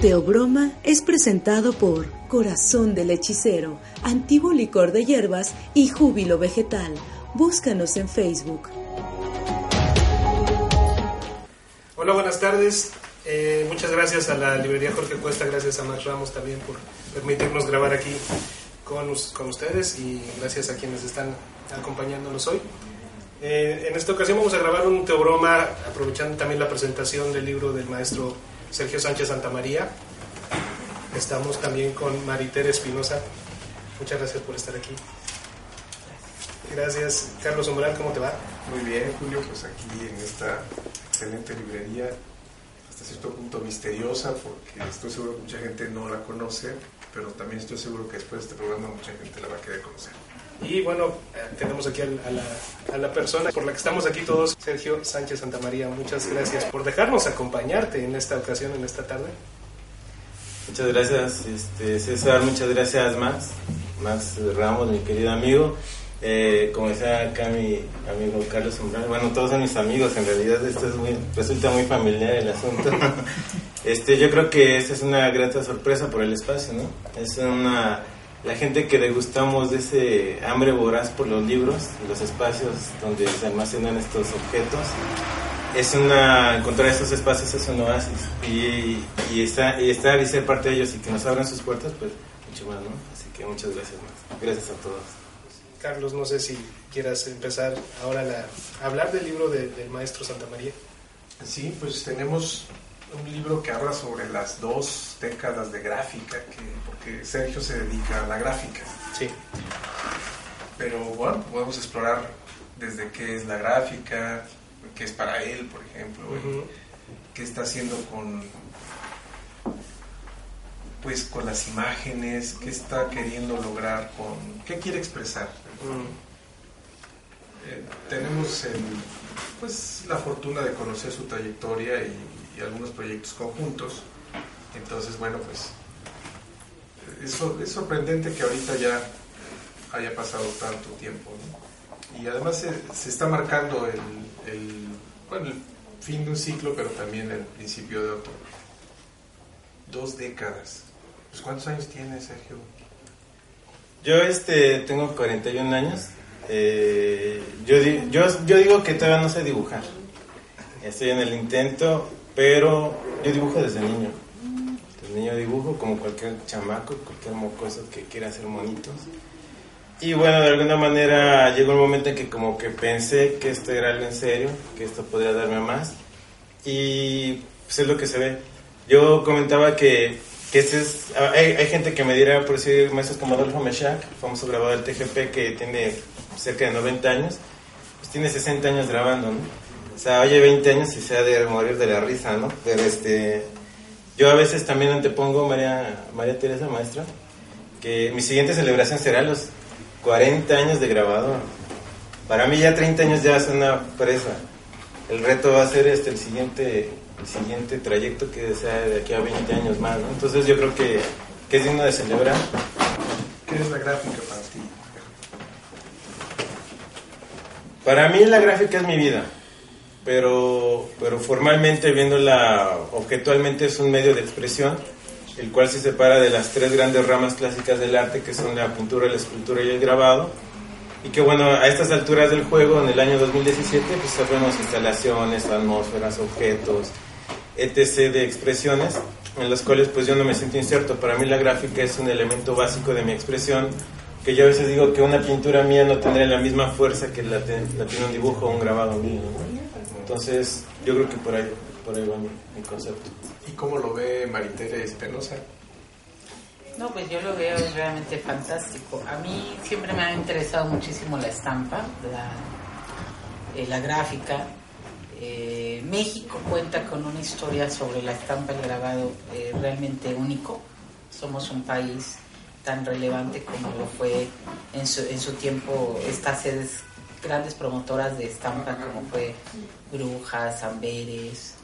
Teobroma es presentado por Corazón del Hechicero, Antiguo Licor de Hierbas y Júbilo Vegetal. Búscanos en Facebook. Hola, buenas tardes. Eh, muchas gracias a la librería Jorge Cuesta, gracias a Max Ramos también por permitirnos grabar aquí con, con ustedes y gracias a quienes están acompañándonos hoy. Eh, en esta ocasión vamos a grabar un teobroma aprovechando también la presentación del libro del maestro Sergio Sánchez Santamaría. Estamos también con Maritere Espinosa. Muchas gracias por estar aquí. Gracias. Carlos Umbral, ¿cómo te va? Muy bien, Julio, pues aquí en esta excelente librería, hasta cierto punto misteriosa, porque estoy seguro que mucha gente no la conoce, pero también estoy seguro que después de este programa mucha gente la va a querer conocer. Y bueno, eh, tenemos aquí a la, a la, persona por la que estamos aquí todos, Sergio Sánchez Santamaría. Muchas gracias por dejarnos acompañarte en esta ocasión, en esta tarde. Muchas gracias, este, César. Muchas gracias, Max. Max Ramos, mi querido amigo. Eh, como decía acá mi amigo Carlos Umbral, bueno, todos son mis amigos, en realidad esto es muy, resulta muy familiar el asunto. este, yo creo que esta es una grata sorpresa por el espacio, ¿no? Es una la gente que degustamos de ese hambre voraz por los libros, los espacios donde se almacenan estos objetos, es una encontrar esos espacios es un oasis y, y, estar, y estar y ser parte de ellos y que nos abran sus puertas, pues mucho más, ¿no? Así que muchas gracias más. Gracias a todos. Carlos, no sé si quieras empezar ahora a hablar del libro del maestro Santa María. Sí, pues tenemos un libro que habla sobre las dos décadas de gráfica, que, porque Sergio se dedica a la gráfica. Sí. Pero bueno, podemos explorar desde qué es la gráfica, qué es para él, por ejemplo, qué está haciendo con pues con las imágenes, qué está queriendo lograr con qué quiere expresar. Eh, tenemos el, pues la fortuna de conocer su trayectoria y algunos proyectos conjuntos. Entonces, bueno, pues es, sorprendente que ahorita ya haya pasado tanto tiempo. Y además se, está marcando el, el, bueno, el fin de un ciclo, pero también el principio de otro. Dos décadas. Pues, ¿Cuántos años tiene Sergio? Yo este, tengo 41 años. Eh, yo, yo, yo digo que todavía no sé dibujar. Estoy en el intento pero yo dibujo desde niño. Desde niño dibujo como cualquier chamaco, cualquier mocoso que quiera hacer monitos. Y bueno, de alguna manera llegó un momento en que como que pensé que esto era algo en serio, que esto podría darme más. Y pues es lo que se ve. Yo comentaba que, que este es, hay, hay, gente que me dirá, por decir, maestros como Adolfo Meshach, famoso grabador del TGP, que tiene cerca de 90 años, pues tiene 60 años grabando, ¿no? O sea, oye 20 años y se ha de morir de la risa, ¿no? Pero este, yo a veces también antepongo, María, María Teresa, maestra, que mi siguiente celebración será los 40 años de grabado. Para mí ya 30 años ya es una presa. El reto va a ser este, el siguiente, el siguiente trayecto que sea de aquí a 20 años más, ¿no? Entonces yo creo que, que es digno de celebrar. ¿Qué es la gráfica para ti? Para mí la gráfica es mi vida pero, pero formalmente viéndola objetualmente es un medio de expresión, el cual se separa de las tres grandes ramas clásicas del arte, que son la pintura, la escultura y el grabado, y que bueno, a estas alturas del juego, en el año 2017, pues sabemos instalaciones, atmósferas, objetos, etc. de expresiones, en las cuales pues yo no me siento inserto. Para mí la gráfica es un elemento básico de mi expresión, que yo a veces digo que una pintura mía no tendría la misma fuerza que la, tiene un dibujo o un grabado mío. Entonces, yo creo que por ahí, por ahí va mi, concepto. ¿Y cómo lo ve Maritere Espinosa? No, pues yo lo veo realmente fantástico. A mí siempre me ha interesado muchísimo la estampa, la, eh, la gráfica. Eh, México cuenta con una historia sobre la estampa y grabado eh, realmente único. Somos un país tan relevante como lo fue en su, en su tiempo estas sedes grandes promotoras de estampa como fue Brujas, Amberes,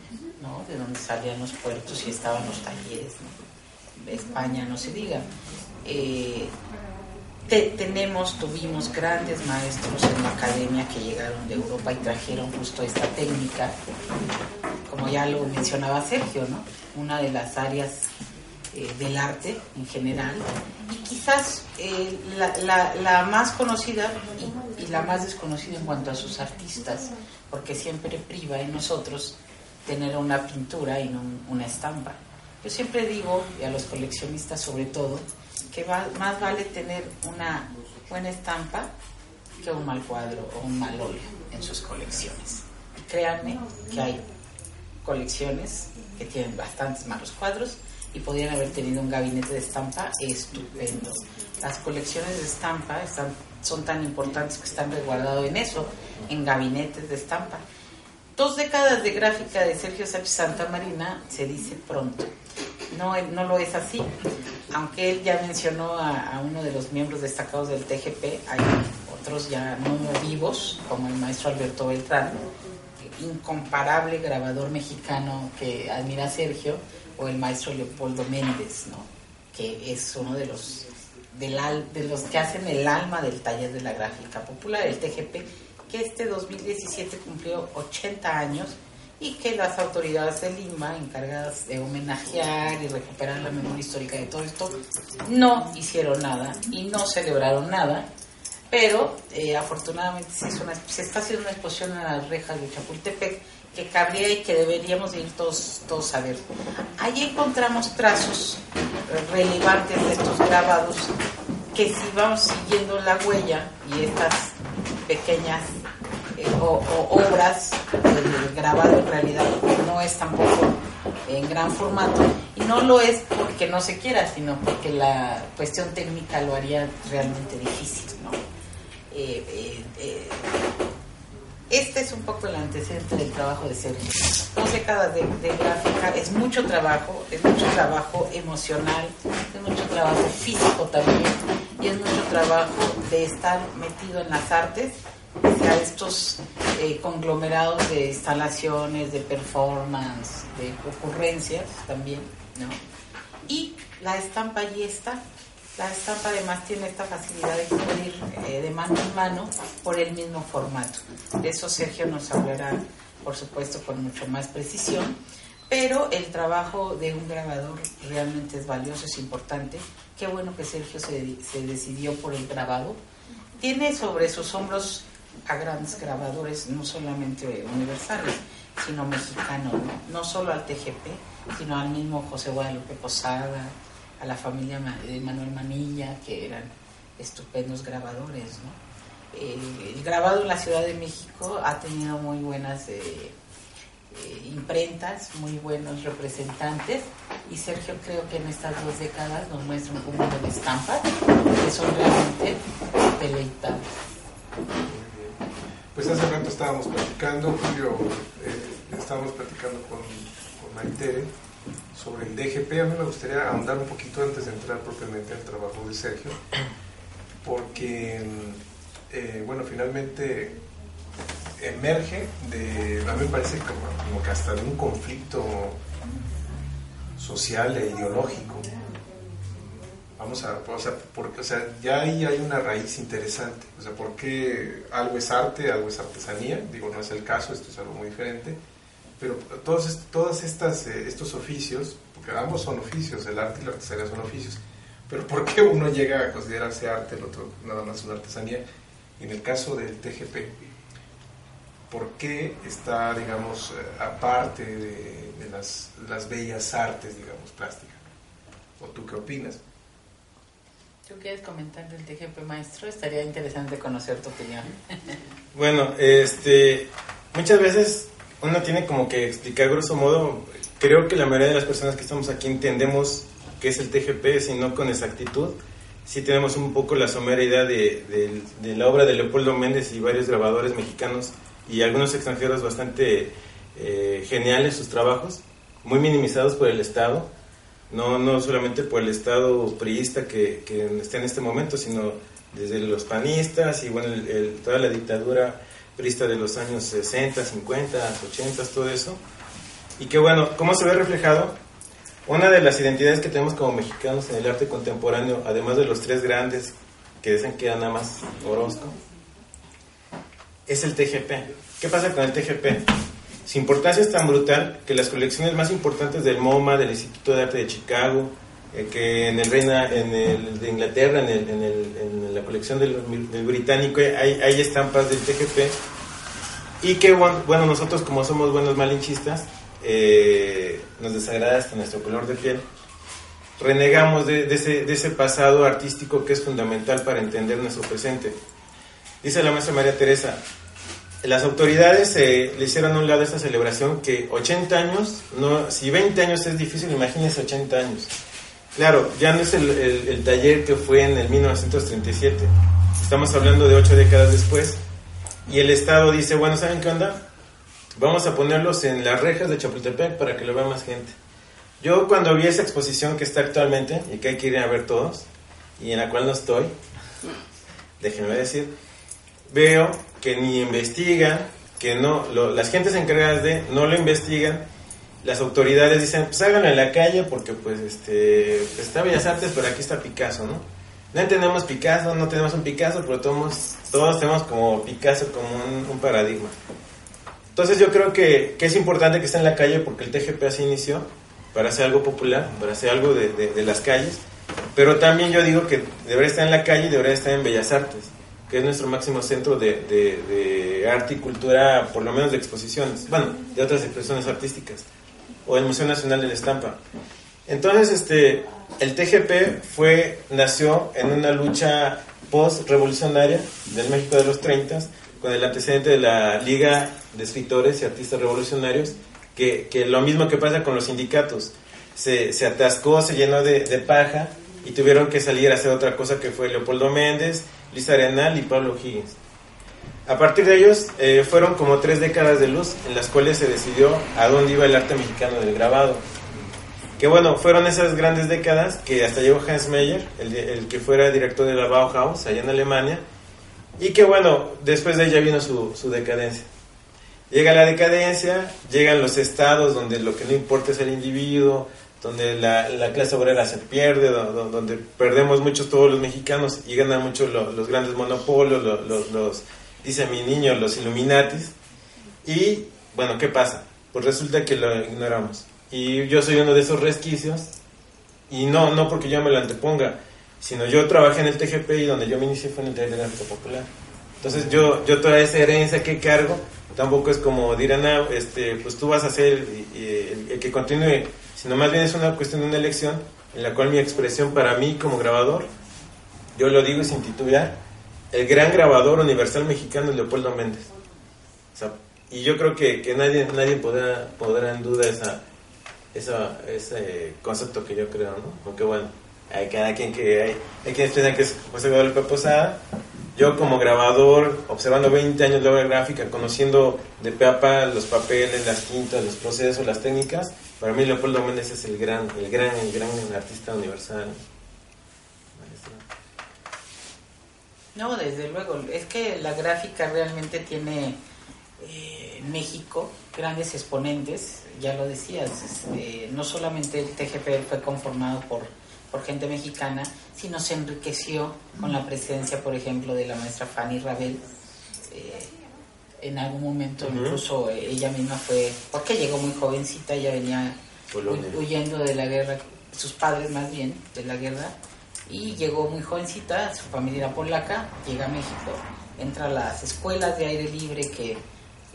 ¿no? de donde salían los puertos y estaban los talleres. España, no se diga. Eh, tenemos, tuvimos grandes maestros en la academia que llegaron de Europa y trajeron justo esta técnica, como ya lo mencionaba Sergio, ¿no? Una de las áreas eh, del arte en general y quizás eh, la, más conocida y, la más desconocida en cuanto a sus artistas, porque siempre priva en nosotros tener una pintura y no una estampa. Yo siempre digo, y a los coleccionistas sobre todo, que más vale tener una buena estampa que un mal cuadro o un mal óleo en sus colecciones. Créanme que hay colecciones que tienen bastantes malos cuadros y podrían haber tenido un gabinete de estampa estupendo. Las colecciones de estampa están, son tan importantes que están resguardados en eso, en gabinetes de estampa. Dos décadas de gráfica de Sergio Sánchez Santa Marina se dice pronto. No, no lo es así. Aunque él ya mencionó a, a uno de los miembros destacados del TGP, hay otros ya no vivos, como el maestro Alberto Beltrán, incomparable grabador mexicano que admira Sergio, o el maestro Leopoldo Méndez, ¿no? que es uno de los, de los que hacen el alma del taller de la gráfica popular, el TGP, que este 2017 cumplió 80 años y que las autoridades de Lima, encargadas de homenajear y recuperar la memoria histórica de todo esto, no hicieron nada y no celebraron nada, pero eh, afortunadamente se, se está haciendo una exposición en las rejas de Chapultepec que cabría y que deberíamos ir todos, todos a ver. Allí encontramos trazos relevantes de estos grabados que si vamos siguiendo la huella y estas pequeñas eh, obras, el grabado en realidad no es tampoco en gran formato y no lo es porque no se quiera, sino porque la cuestión técnica lo haría realmente difícil. ¿no? Eh, eh, este es un poco el antecedente del trabajo de Sergio. Dos décadas de, gráfica es mucho trabajo, es mucho trabajo emocional, es mucho trabajo físico también y es mucho trabajo de estar metido en las artes, sea, estos eh, conglomerados de instalaciones, de performance, de ocurrencias también, ¿no? Y la estampa allí está, la estampa además tiene esta facilidad de ir eh, de mano en mano por el mismo formato. De eso Sergio nos hablará, por supuesto, con mucho más precisión. Pero el trabajo de un grabador realmente es valioso, es importante. Qué bueno que Sergio se, se decidió por el grabado. Tiene sobre sus hombros a grandes grabadores, no solamente universales, sino mexicanos, no, no solo al TGP, sino al mismo José Guadalupe Posada, a la familia de Manuel Manilla, que eran estupendos grabadores. ¿no? el grabado en la Ciudad de México ha tenido muy buenas eh, eh, imprentas, muy buenos representantes, y Sergio creo que en estas dos décadas nos muestra un conjunto de estampas que son realmente deleitables. Pues hace rato estábamos platicando, Julio, eh, estábamos platicando con, con sobre el DGP, a mí me gustaría ahondar un poquito antes de entrar propiamente al trabajo de Sergio, porque, eh, bueno, finalmente emerge de, a mí me parece como, que hasta de un conflicto social e ideológico. Vamos a, o sea, porque, o sea, ya ahí hay una raíz interesante. O sea, ¿por qué algo es arte, algo es artesanía? Digo, no es el caso, esto es algo muy diferente pero todos, todas estas, eh, estos oficios, porque ambos son oficios, el arte y la artesanía son oficios, pero ¿por qué uno llega a considerarse arte, el otro nada más una artesanía? En el caso del TGP, ¿por qué está, digamos, eh, aparte de, las, las, bellas artes, digamos, plásticas? ¿O tú qué opinas? ¿Tú quieres comentar del TGP, maestro? Estaría interesante conocer tu opinión. bueno, este, muchas veces uno tiene como que explicar grosso modo, creo que la mayoría de las personas que estamos aquí entendemos qué es el TGP, si no con exactitud. Sí tenemos un poco la somera idea de, la obra de Leopoldo Méndez y varios grabadores mexicanos y algunos extranjeros bastante eh, geniales sus trabajos, muy minimizados por el Estado, no, no solamente por el Estado priista que, que está en este momento, sino desde los panistas y bueno, toda la dictadura prista de los años 60, 50, 80, todo eso. Y que bueno, ¿cómo se ve reflejado? Una de las identidades que tenemos como mexicanos en el arte contemporáneo, además de los tres grandes que dicen que nada más Orozco, es el TGP. ¿Qué pasa con el TGP? Su importancia es tan brutal que las colecciones más importantes del MoMA, del Instituto de Arte de Chicago, eh, que en el Reina, en el de Inglaterra, en, el, en, el, en la colección del, británico, hay, hay, estampas del TGP. Y que, bueno, nosotros como somos buenos malinchistas, eh, nos desagrada hasta nuestro color de piel. Renegamos de, de, ese, de ese pasado artístico que es fundamental para entender nuestro presente. Dice la maestra María Teresa, las autoridades eh, le hicieron a un lado esta celebración que 80 años, no, si 20 años es difícil, imagínense 80 años. Claro, ya no es el, el, taller que fue en el 1937, estamos hablando de ocho décadas después, y el Estado dice, bueno, ¿saben qué onda? Vamos a ponerlos en las rejas de Chapultepec para que lo vea más gente. Yo cuando vi esa exposición que está actualmente, y que hay que ver todos, y en la cual no estoy, déjenme decir, veo que ni investigan, que no, las gentes encargadas de no lo investigan, las autoridades dicen, pues háganlo en la calle porque pues este, pues, está Bellas Artes, pero aquí está Picasso, ¿no? No entendemos Picasso, no tenemos un Picasso, pero todos, todos tenemos como Picasso como un, paradigma. Entonces yo creo que, que, es importante que esté en la calle porque el TGP así inició, para hacer algo popular, para hacer algo de, de las calles, pero también yo digo que debería estar en la calle y debería estar en Bellas Artes que es nuestro máximo centro de, de, arte y cultura, por lo menos de exposiciones, bueno, de otras expresiones artísticas, o el Museo Nacional de la Estampa. Entonces, este, el TGP fue, nació en una lucha post-revolucionaria del México de los 30, con el antecedente de la Liga de Escritores y Artistas Revolucionarios, que, que lo mismo que pasa con los sindicatos, se, se atascó, se llenó de, de paja, y tuvieron que salir a hacer otra cosa que fue Leopoldo Méndez, Luis Arenal y Pablo Higgins. A partir de ellos eh, fueron como tres décadas de luz en las cuales se decidió a dónde iba el arte mexicano del grabado. Que bueno, fueron esas grandes décadas que hasta llegó Hans Meyer, el, el que fuera director de la Bauhaus allá en Alemania, y que bueno, después de ella vino su, su decadencia. Llega la decadencia, llegan los estados donde lo que no importa es el individuo, donde la, la, clase obrera se pierde, donde, perdemos muchos todos los mexicanos y ganan mucho los, grandes monopolios, los, los, dice mi niño, los Illuminatis. Y bueno, ¿qué pasa? Pues resulta que lo ignoramos. Y yo soy uno de esos resquicios, y no, no porque yo me lo anteponga, sino yo trabajé en el TGP y donde yo me inicié fue en el Taller de Gráfica Popular. Entonces yo, yo toda esa herencia que cargo, tampoco es como dirán, ah, este, pues tú vas a ser el que continúe sino más bien es una cuestión de una elección en la cual mi expresión para mí como grabador, yo lo digo sin titubear, el gran grabador universal mexicano Leopoldo Méndez. y yo creo que, que, nadie, nadie podrá, podrá en duda esa, esa, ese concepto que yo creo, ¿no? Porque bueno, hay cada quien que hay, hay quienes piensan que es José Guadalupe Posada, yo como grabador, observando 20 años de obra gráfica, conociendo de pe a pa los papeles, las quintas, los procesos, las técnicas, para mí Leopoldo Méndez es el gran, el gran, el gran artista universal. No, desde luego. Es que la gráfica realmente tiene eh, en México grandes exponentes, ya lo decías, este, no solamente el TGP fue conformado por por gente mexicana, sino se enriqueció con la presencia, por ejemplo, de la maestra Fanny Rabel. Eh, en algún momento incluso ella misma fue, porque llegó muy jovencita, ella venía huyendo de la guerra, sus padres más bien, de la guerra, y llegó muy jovencita, su familia era polaca, llega a México, entra a las escuelas de aire libre que,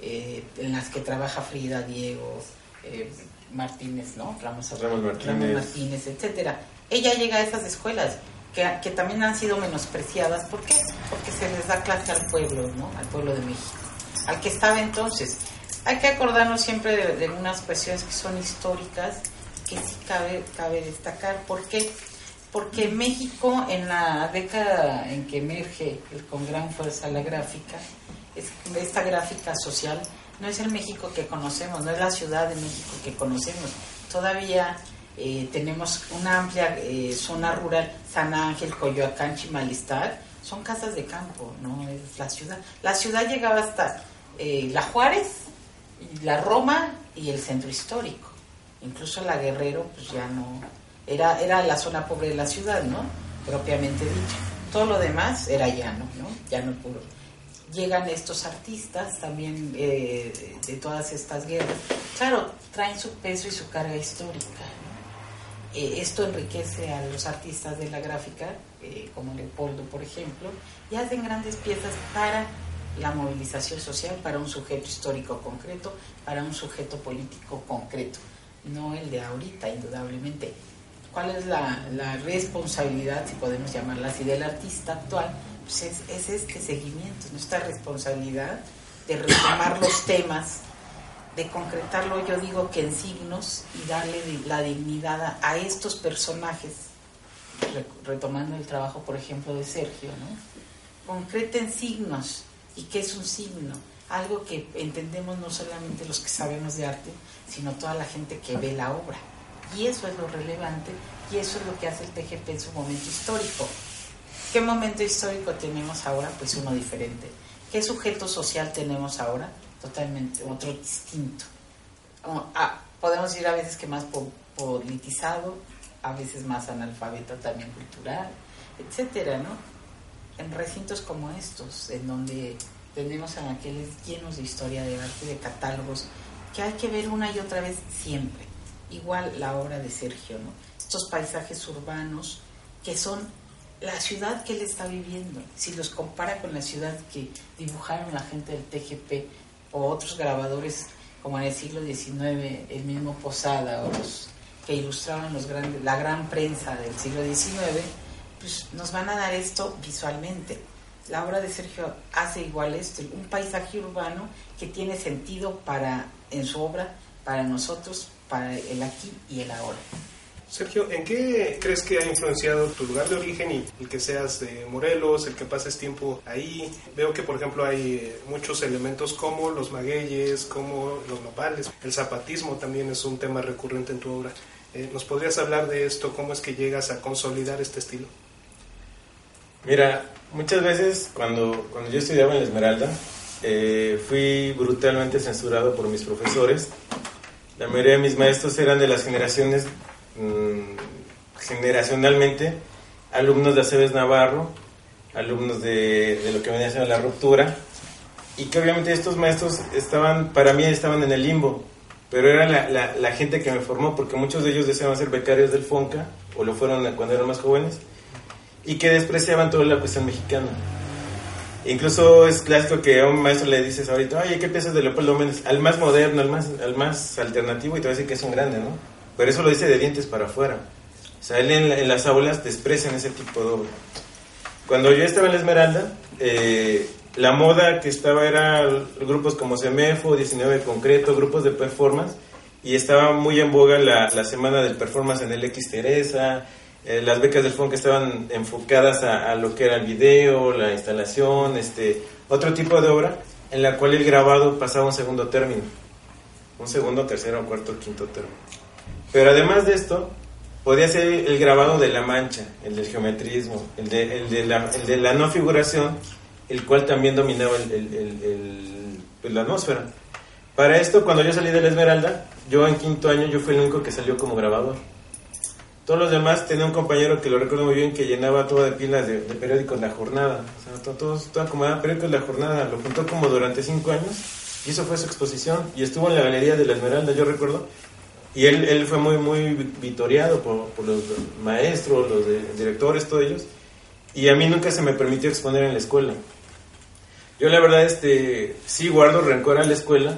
eh, en las que trabaja Frida, Diego, eh, Martínez, ¿no? Ramos, Ramos Martínez. Martínez, etcétera ella llega a esas escuelas que, que, también han sido menospreciadas. ¿Por qué? Porque se les da clase al pueblo, ¿no? Al pueblo de México, al que estaba entonces. Hay que acordarnos siempre de, de unas cuestiones que son históricas, que sí cabe, cabe destacar. ¿Por qué? Porque México, en la década en que emerge con gran fuerza la gráfica, es, esta gráfica social, no es el México que conocemos, no es la Ciudad de México que conocemos. Todavía eh, tenemos una amplia eh, zona rural, San Ángel, Coyoacán, Chimalistar, son casas de campo, no es la ciudad. La ciudad llegaba hasta eh, La Juárez, la Roma y el centro histórico. Incluso la Guerrero, pues ya no, era, era la zona pobre de la ciudad, ¿no? Propiamente dicho. Todo lo demás era llano, ¿no? Llano puro. llegan estos artistas también eh, de todas estas guerras. Claro, traen su peso y su carga histórica. Eh, esto enriquece a los artistas de la gráfica, eh, como Leopoldo, por ejemplo, y hacen grandes piezas para la movilización social, para un sujeto histórico concreto, para un sujeto político concreto, no el de ahorita, indudablemente. ¿Cuál es la, la responsabilidad, si podemos llamarla así, del artista actual? Pues es, es este seguimiento, nuestra responsabilidad de retomar los temas de concretarlo, yo digo que en signos y darle la dignidad a, estos personajes, retomando el trabajo, por ejemplo, de Sergio, ¿no? Concreten signos. ¿Y qué es un signo? Algo que entendemos no solamente los que sabemos de arte, sino toda la gente que ve la obra. Y eso es lo relevante y eso es lo que hace el TGP en su momento histórico. ¿Qué momento histórico tenemos ahora? Pues uno diferente. ¿Qué sujeto social tenemos ahora? totalmente otro distinto. Ah, podemos ir a veces que más politizado, a veces más analfabeto también cultural, etcétera, ¿no? En recintos como estos, en donde tenemos anaqueles llenos de historia de arte, de catálogos, que hay que ver una y otra vez siempre. Igual la obra de Sergio, ¿no? Estos paisajes urbanos que son la ciudad que él está viviendo. Si los compara con la ciudad que dibujaron la gente del TGP o otros grabadores como en el siglo XIX, el mismo Posada o los que ilustraban los grandes, la gran prensa del siglo XIX, pues nos van a dar esto visualmente. La obra de Sergio hace igual esto, un paisaje urbano que tiene sentido para en su obra, para nosotros, para el aquí y el ahora. Sergio, ¿en qué crees que ha influenciado tu lugar de origen y el que seas de Morelos, el que pases tiempo ahí? Veo que, por ejemplo, hay eh, muchos elementos como los magueyes, como los nopales. El zapatismo también es un tema recurrente en tu obra. Eh, ¿Nos podrías hablar de esto? ¿Cómo es que llegas a consolidar este estilo? Mira, muchas veces cuando, cuando yo estudiaba en la Esmeralda, eh, fui brutalmente censurado por mis profesores. La mayoría de mis maestros eran de las generaciones Mm, generacionalmente alumnos de Aceves Navarro, alumnos de, lo que venía siendo la ruptura, y que obviamente estos maestros estaban, para mí estaban en el limbo, pero era la, la, gente que me formó, porque muchos de ellos deseaban ser becarios del FONCA, o lo fueron cuando eran más jóvenes, y que despreciaban toda la cuestión mexicana. Incluso es clásico que a un maestro le dices ahorita, oye, ¿qué piensas de Leopoldo Méndez? Al más moderno, al más, al más alternativo, y te va a decir que es un grande, ¿no? Pero eso lo dice de dientes para afuera. O sea, él en, las aulas desprecian ese tipo de obra. Cuando yo estaba en la Esmeralda, eh, la moda que estaba era grupos como CEMEFO, 19 Concreto, grupos de performance, y estaba muy en boga la, la semana del performance en el X Teresa, eh, las becas del FONC estaban enfocadas a, a, lo que era el video, la instalación, este, otro tipo de obra en la cual el grabado pasaba un segundo término, un segundo, tercero, cuarto, quinto término. Pero además de esto, podía ser el grabado de la mancha, el del geometrismo, el de, el de, la, el de la, no figuración, el cual también dominaba el, pues, la atmósfera. Para esto, cuando yo salí de la Esmeralda, yo en quinto año, yo fui el único que salió como grabador. Todos los demás, tenía un compañero que lo recuerdo muy bien, que llenaba todo de pilas de, periódicos La Jornada. O sea, todo acomodaba periódicos La Jornada. Lo juntó como durante cinco años y eso fue su exposición. Y estuvo en la galería de la Esmeralda, yo recuerdo, y él, él fue muy, muy vitoriado por, por los maestros, los directores, todos ellos. Y a mí nunca se me permitió exponer en la escuela. Yo la verdad este, sí guardo rencor a la escuela,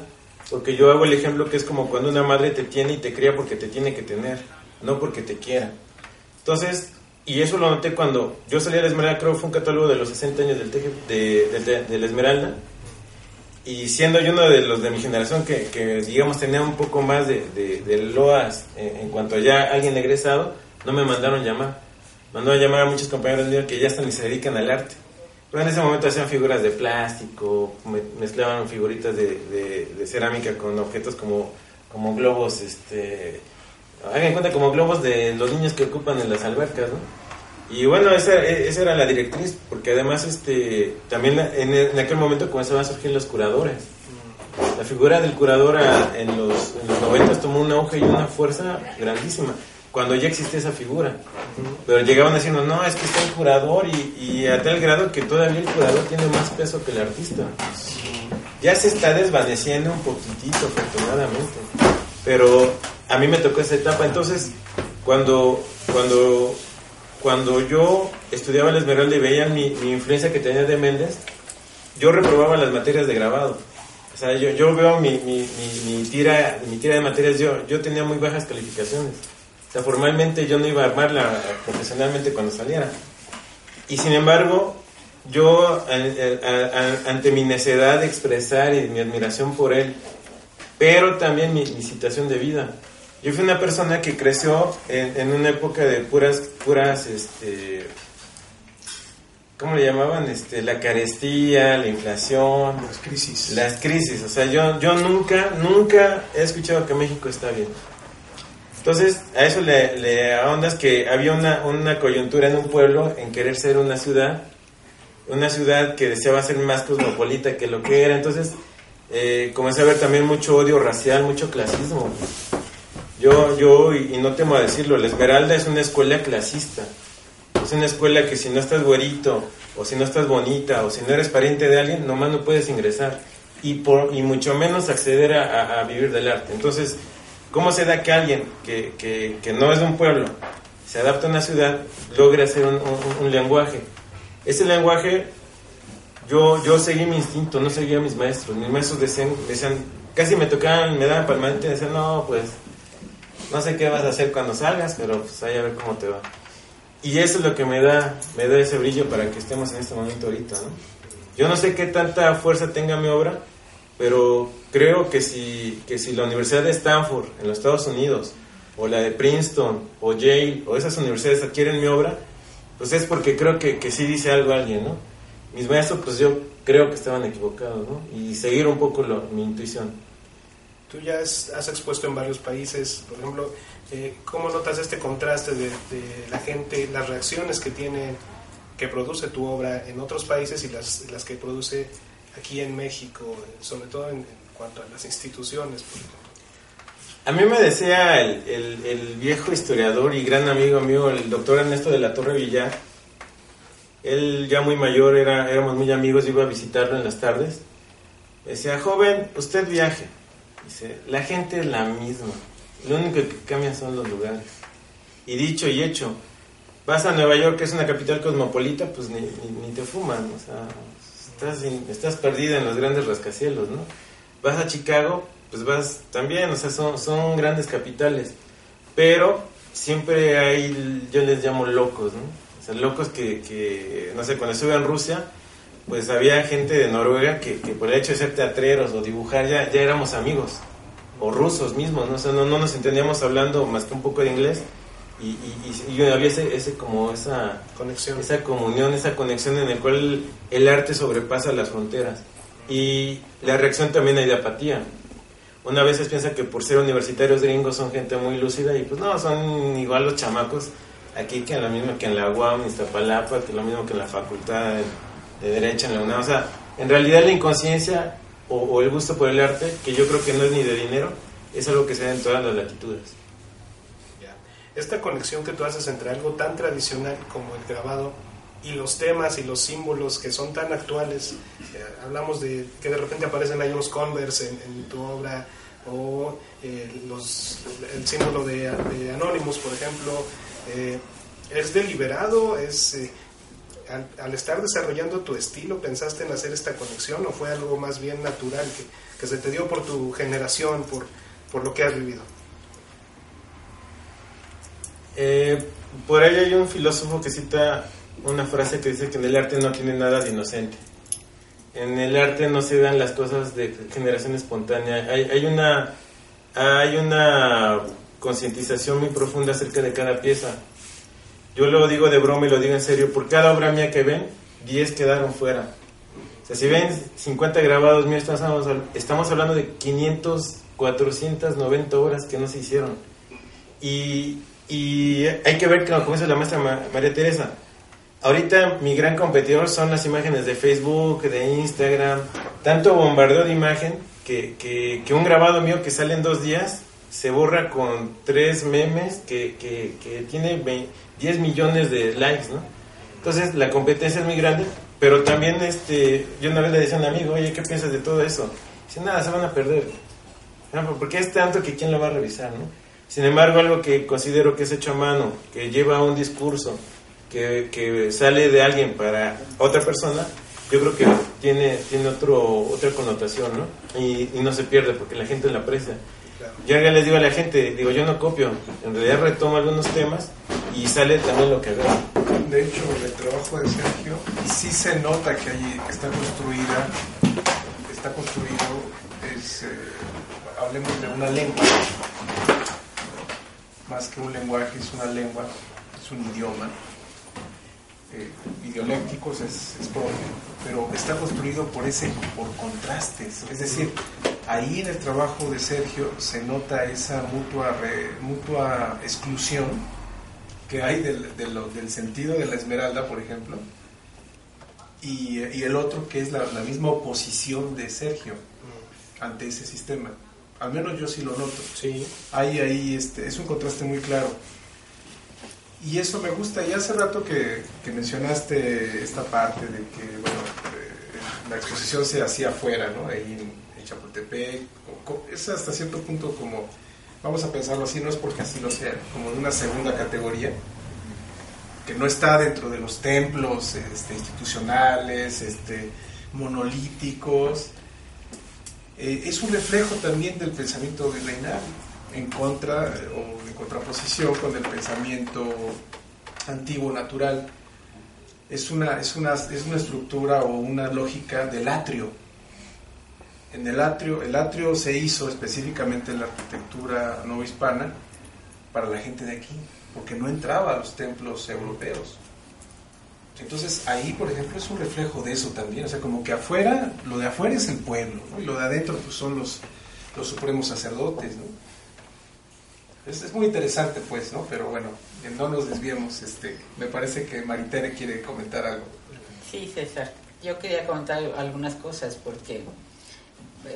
porque yo hago el ejemplo que es como cuando una madre te tiene y te cría porque te tiene que tener, no porque te quiera. Entonces, y eso lo noté cuando yo salí a la Esmeralda, creo que fue un catálogo de los 60 años del de, de, la Esmeralda, y siendo yo uno de los de mi generación que, que digamos, tenía un poco más de, loas en, cuanto a ya alguien egresado, no me mandaron llamar. Mandaron llamar a muchos compañeros míos que ya están y se dedican al arte. Pero en ese momento hacían figuras de plástico, mezclaban figuritas de, de, cerámica con objetos como, como globos, este, hagan cuenta como globos de los niños que ocupan en las albercas, ¿no? Y bueno, esa, esa, era la directriz, porque además este también en, aquel momento comenzaban a surgir los curadores. La figura del curador en los, en los 90 tomó un auge y una fuerza grandísima. cuando ya existía esa figura. Pero llegaban diciendo, no, es que está el curador y, y a tal grado que todavía el curador tiene más peso que el artista. Ya se está desvaneciendo un poquitito, afortunadamente. Pero a mí me tocó esa etapa. Entonces, cuando, cuando, cuando yo estudiaba la Esmeralda y veían mi, mi influencia que tenía de Méndez, yo reprobaba las materias de grabado. O sea, yo, yo veo mi, mi, mi, tira, mi tira de materias, yo, yo tenía muy bajas calificaciones. O sea, formalmente yo no iba a armarla profesionalmente cuando saliera. Y sin embargo, yo ante mi necesidad de expresar y mi admiración por él, pero también mi, situación de vida. Yo fui una persona que creció en, en una época de puras, puras, este, ¿cómo le llamaban? Este, la carestía, la inflación. Las crisis. Las crisis. O sea, yo, yo nunca, nunca he escuchado que México está bien. Entonces, a eso le, le ahondas que había una, una coyuntura en un pueblo en querer ser una ciudad, una ciudad que deseaba ser más cosmopolita que lo que era. Entonces, eh, comencé a ver también mucho odio racial, mucho clasismo. Yo, yo, y, no temo a decirlo, la Esmeralda es una escuela clasista. Es una escuela que si no estás güerito, o si no estás bonita, o si no eres pariente de alguien, nomás no puedes ingresar. Y, por, y mucho menos acceder a, a vivir del arte. Entonces, ¿Cómo se da que alguien que, que, que, no es de un pueblo se adapta a una ciudad, logre hacer un, un, lenguaje? Ese lenguaje, yo, yo seguí mi instinto, no seguía a mis maestros. Mis maestros decían, decían casi me tocaban, me daban palmante, decían, no, pues, no sé qué vas a hacer cuando salgas, pero pues ahí a ver cómo te va. Y eso es lo que me da, me da ese brillo para que estemos en este momento ahorita, ¿no? Yo no sé qué tanta fuerza tenga mi obra, pero creo que si, que si la Universidad de Stanford en los Estados Unidos, o la de Princeton, o Yale, o esas universidades adquieren mi obra, pues es porque creo que, que sí dice algo alguien, ¿no? Mis maestros, pues yo creo que estaban equivocados, ¿no? Y seguir un poco lo, mi intuición. Tú ya has expuesto en varios países, por ejemplo, eh, ¿cómo notas este contraste de, de, la gente, las reacciones que tiene, que produce tu obra en otros países y las, las que produce aquí en México, sobre todo en, cuanto a las instituciones, A mí me decía el, el, viejo historiador y gran amigo mío, el doctor Ernesto de la Torre Villar, él ya muy mayor, era, éramos muy amigos, iba a visitarlo en las tardes, decía, joven, usted viaje, dice, la gente es la misma, lo único que cambia son los lugares. Y dicho y hecho, vas a Nueva York, que es una capital cosmopolita, pues ni, ni, ni te fuman, o sea, estás, estás perdida en los grandes rascacielos, ¿no? Vas a Chicago, pues vas también, o sea, son, son grandes capitales, pero siempre hay, yo les llamo locos, ¿no? O sea, locos que, que no sé, cuando estuve en Rusia, pues había gente de Noruega que, que, por el hecho de ser teatreros o dibujar ya, ya éramos amigos, o rusos mismos, ¿no? O sea, no, no nos entendíamos hablando más que un poco de inglés, y, y, había ese, ese, como esa conexión. esa comunión esa conexión en el cual el arte sobrepasa las fronteras. Y la reacción también hay de apatía. Una vez piensa que por ser universitarios gringos son gente muy lúcida y pues no son igual los chamacos aquí que lo mismo que en la UAM en Iztapalapa que lo mismo que en la facultad de, derecho en la UNAM o sea en realidad la inconsciencia o, el gusto por el arte que yo creo que no es ni de dinero es algo que se da en todas las latitudes esta conexión que tú haces entre algo tan tradicional como el grabado y los temas y los símbolos que son tan actuales. Eh, hablamos de que de repente aparecen ahí los Converse en, tu obra o eh, los, el símbolo de, de, Anonymous, por ejemplo. Eh, ¿Es deliberado? ¿Es, al, al, estar desarrollando tu estilo, pensaste en hacer esta conexión o fue algo más bien natural que, que se te dio por tu generación, por, por lo que has vivido? Eh, por ahí hay un filósofo que cita una frase que dice que en el arte no tiene nada de inocente. En el arte no se dan las cosas de generación espontánea. Hay una, hay una concientización muy profunda acerca de cada pieza. Yo lo digo de broma y lo digo en serio. Por cada obra mía que ven, 10 quedaron fuera. O sea, si ven 50 grabados míos, estamos, hablando de 500, 490 obras que no se hicieron. Y hay que ver, como dice la maestra María Teresa, ahorita mi gran competidor son las imágenes de Facebook, de Instagram, tanto bombardeo de imagen que, que, un grabado mío que sale en dos días se borra con tres memes que, que, que tiene 10 millones de likes, ¿no? Entonces la competencia es muy grande, pero también este, yo una vez le decía a un amigo, oye, ¿qué piensas de todo eso? Dice, nada, se van a perder. No, porque es tanto que quién lo va a revisar, ¿no? Sin embargo, algo que considero que es hecho a mano, que lleva un discurso, que, que sale de alguien para otra persona, yo creo que tiene, tiene otro, otra connotación, ¿no? Y, y no se pierde porque la gente la aprecia. Yo ya les digo a la gente, digo, yo no copio, en realidad retomo algunos temas y sale también lo que veo. De hecho, el trabajo de Sergio sí se nota que, hay, que está construida, está construido, es, eh, hablemos de una lengua, más que un lenguaje, es una lengua, es un idioma. Eh, ideolécticos es, es propio, pero está construido por ese por contrastes, es decir, ahí en el trabajo de Sergio se nota esa mutua, mutua exclusión que hay del, del, sentido de la esmeralda, por ejemplo, y, y el otro que es la, la, misma oposición de Sergio ante ese sistema. Al menos yo sí lo noto. Sí. Hay ahí, este, es un contraste muy claro. Y eso me gusta. Y hace rato que, mencionaste esta parte de que, bueno, eh, la exposición se hacía afuera, ¿no? Ahí en, Chapultepec. Es hasta cierto punto como, vamos a pensarlo así, no es porque así lo sea, como de una segunda categoría que no está dentro de los templos este, institucionales, este, monolíticos. Eh, es un reflejo también del pensamiento virreinal en contra o en contraposición con el pensamiento antiguo natural. Es una, es, una, es una estructura o una lógica del atrio. En el atrio, el atrio se hizo específicamente en la arquitectura no hispana para la gente de aquí, porque no entraba a los templos europeos. Entonces ahí, por ejemplo, es un reflejo de eso también. O sea, como que afuera, lo de afuera es el pueblo, y lo de adentro pues, son los, los supremos sacerdotes. ¿no? Es, muy interesante, pues, ¿no? Pero bueno, no nos desviemos. Este, me parece que Maritere quiere comentar algo. Sí, César. Yo quería comentar algunas cosas porque,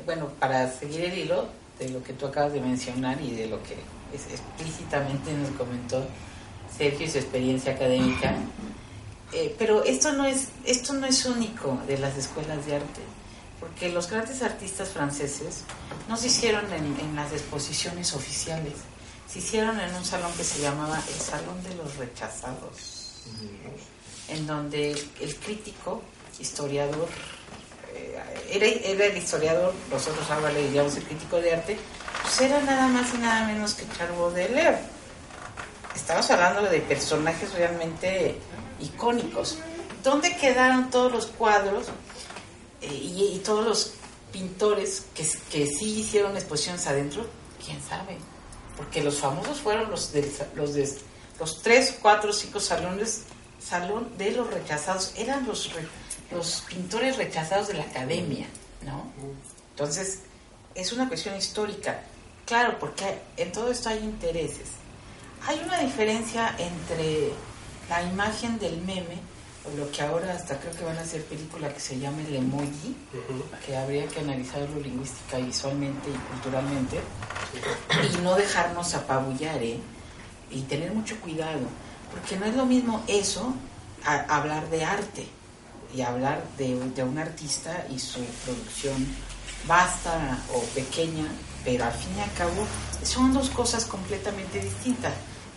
bueno, para seguir el hilo de lo que tú acabas de mencionar y de lo que explícitamente nos comentó Sergio y su experiencia académica, eh, pero esto no es esto no es único de las escuelas de arte porque los grandes artistas franceses no se hicieron en las exposiciones oficiales se hicieron en un salón que se llamaba el Salón de los Rechazados, en donde el crítico, historiador, eh, era, el historiador, nosotros ahora le diríamos el crítico de arte, pues era nada más y nada menos que Charles Baudelaire. Estamos hablando de personajes realmente icónicos. ¿Dónde quedaron todos los cuadros eh, y, todos los pintores que, que sí hicieron exposiciones adentro? ¿Quién sabe? Porque los famosos fueron los de los, de, los tres, cuatro, cinco salones, salón de los rechazados, eran los, los pintores rechazados de la academia, ¿no? Entonces, es una cuestión histórica. Claro, porque en todo esto hay intereses. Hay una diferencia entre la imagen del meme lo que ahora hasta creo que van a hacer película que se llama El Emoji, que habría que analizarlo lingüística, visualmente y culturalmente, y no dejarnos apabullar, ¿eh? y tener mucho cuidado, porque no es lo mismo eso a hablar de arte y hablar de, de un artista y su producción vasta o pequeña, pero al fin y al cabo son dos cosas completamente distintas.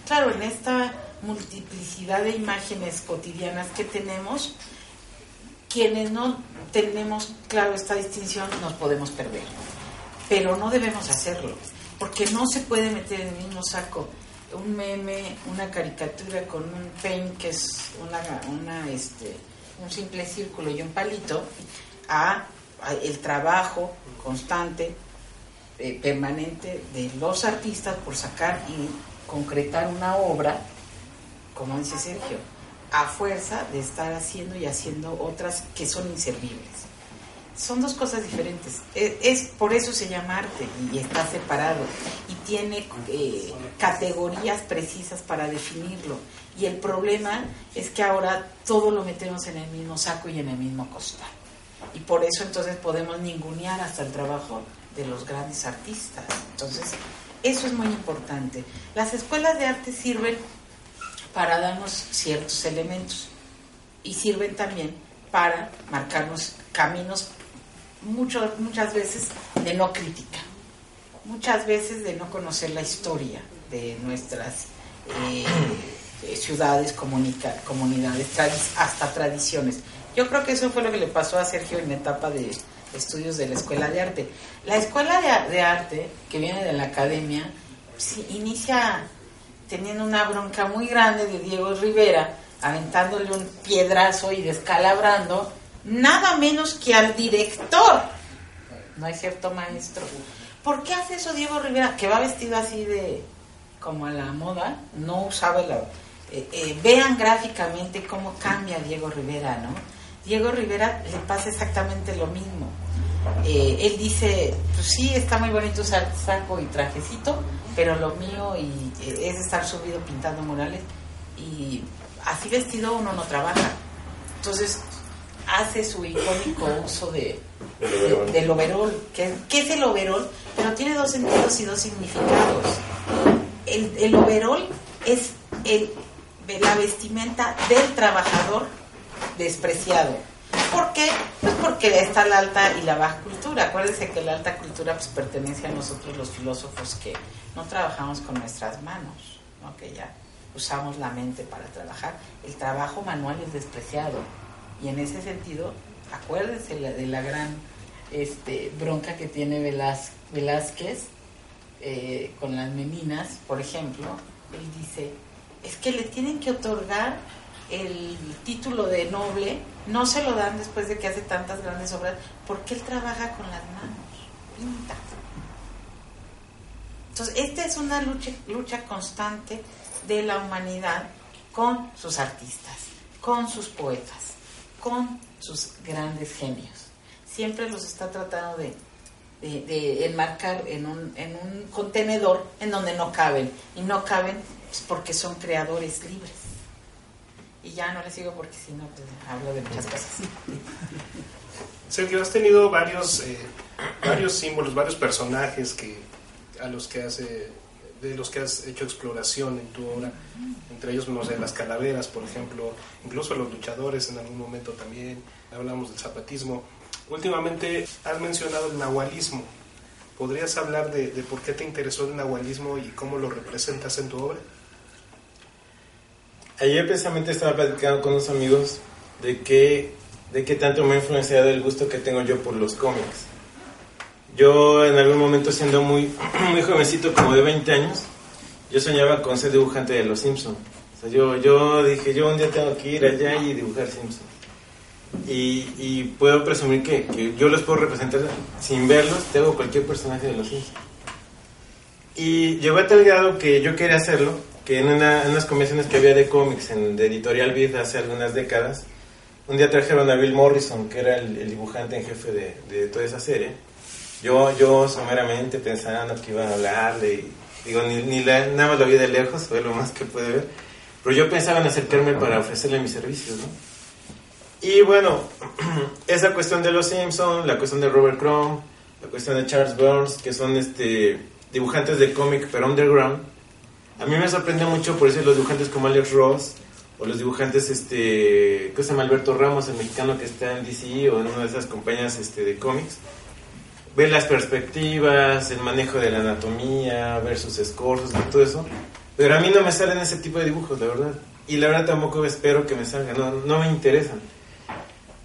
Claro, en esta multiplicidad de imágenes cotidianas que tenemos, quienes no tenemos claro esta distinción nos podemos perder. Pero no debemos hacerlo, porque no se puede meter en el mismo saco un meme, una caricatura con un paint que es una, una este, un simple círculo y un palito, a, el trabajo constante, eh, permanente de los artistas por sacar y concretar una obra como dice Sergio, a fuerza de estar haciendo y haciendo otras que son inservibles. Son dos cosas diferentes. Es, por eso se llama arte y está separado y tiene eh, categorías precisas para definirlo. Y el problema es que ahora todo lo metemos en el mismo saco y en el mismo costal. Y por eso entonces podemos ningunear hasta el trabajo de los grandes artistas. Entonces, Eso es muy importante. Las escuelas de arte sirven para darnos ciertos elementos y sirven también para marcarnos caminos mucho, muchas veces de no crítica, muchas veces de no conocer la historia de nuestras eh, ciudades, comunidades, hasta tradiciones. Yo creo que eso fue lo que le pasó a Sergio en la etapa de estudios de la Escuela de Arte. La Escuela de, Arte, que viene de la academia, inicia teniendo una bronca muy grande de Diego Rivera, aventándole un piedrazo y descalabrando nada menos que al director. ¿No es cierto, maestro? ¿Por qué hace eso Diego Rivera? Que va vestido así de como a la moda, no usaba la... Eh, eh, vean gráficamente cómo cambia Diego Rivera, ¿no? Diego Rivera le pasa exactamente lo mismo. Eh, él dice, pues sí, está muy bonito usar saco y trajecito, pero lo mío y, es estar subido pintando murales y así vestido uno no trabaja. Entonces hace su icónico uso de, del overol. que es el overol? Pero tiene dos sentidos y dos significados. El, el overol es el, la vestimenta del trabajador despreciado. ¿Por qué? Pues porque está la alta y la baja cultura. Acuérdense que la alta cultura pues, pertenece a nosotros los filósofos que no trabajamos con nuestras manos, ¿no? que ya usamos la mente para trabajar. El trabajo manual es despreciado. Y en ese sentido, acuérdense de la gran este, bronca que tiene Velázquez eh, con las meninas, por ejemplo. Él dice, es que le tienen que otorgar el título de noble, no se lo dan después de que hace tantas grandes obras, porque él trabaja con las manos, pinta. Entonces, esta es una lucha, lucha constante de la humanidad con sus artistas, con sus poetas, con sus grandes genios. Siempre los está tratando de, de, enmarcar en un, en un contenedor en donde no caben. Y no caben pues, porque son creadores libres. Y ya no les sigo porque si no, pues, hablo de muchas cosas. Sergio, has tenido varios, eh, varios símbolos, varios personajes que a los que hace de los que has hecho exploración en tu obra, entre ellos, no sé, las calaveras, por ejemplo, incluso los luchadores en algún momento también, hablamos del zapatismo. Últimamente has mencionado el nahualismo. ¿Podrías hablar de por qué te interesó el nahualismo y cómo lo representas en tu obra? Ayer precisamente estaba platicando con unos amigos de qué, de qué tanto me ha influenciado el gusto que tengo yo por los cómics. Yo en algún momento siendo muy, muy jovencito, como de 20 años, yo soñaba con ser dibujante de Los Simpsons. O sea, yo, yo dije, yo un día tengo que ir allá y dibujar Simpsons. Y, y puedo presumir que, que, yo los puedo representar sin verlos, tengo cualquier personaje de Los Simpsons. Y llegó a tal grado que yo quería hacerlo, que en, una, en unas convenciones que había de cómics en, de Editorial Vid hace algunas décadas, un día trajeron a Bill Morrison, que era el, dibujante en jefe de, de, toda esa serie. Yo, yo someramente pensando que iban a hablarle, digo, ni, ni nada más lo vi de lejos, fue lo más que pude ver, pero yo pensaba en acercarme para ofrecerle mis servicios, ¿no? Y bueno, esa cuestión de los Simpsons, la cuestión de Robert Crumb, la cuestión de Charles Burns, que son este dibujantes de cómic pero underground, a mí me sorprende mucho por eso los dibujantes como Alex Ross o los dibujantes, este, ¿qué se llama? Alberto Ramos, el mexicano que está en DC o en una de esas compañías este, de cómics. Ver las perspectivas, el manejo de la anatomía, ver sus escorzos, todo eso. Pero a mí no me salen ese tipo de dibujos, la verdad. Y la verdad tampoco espero que me salgan, no, no me interesan.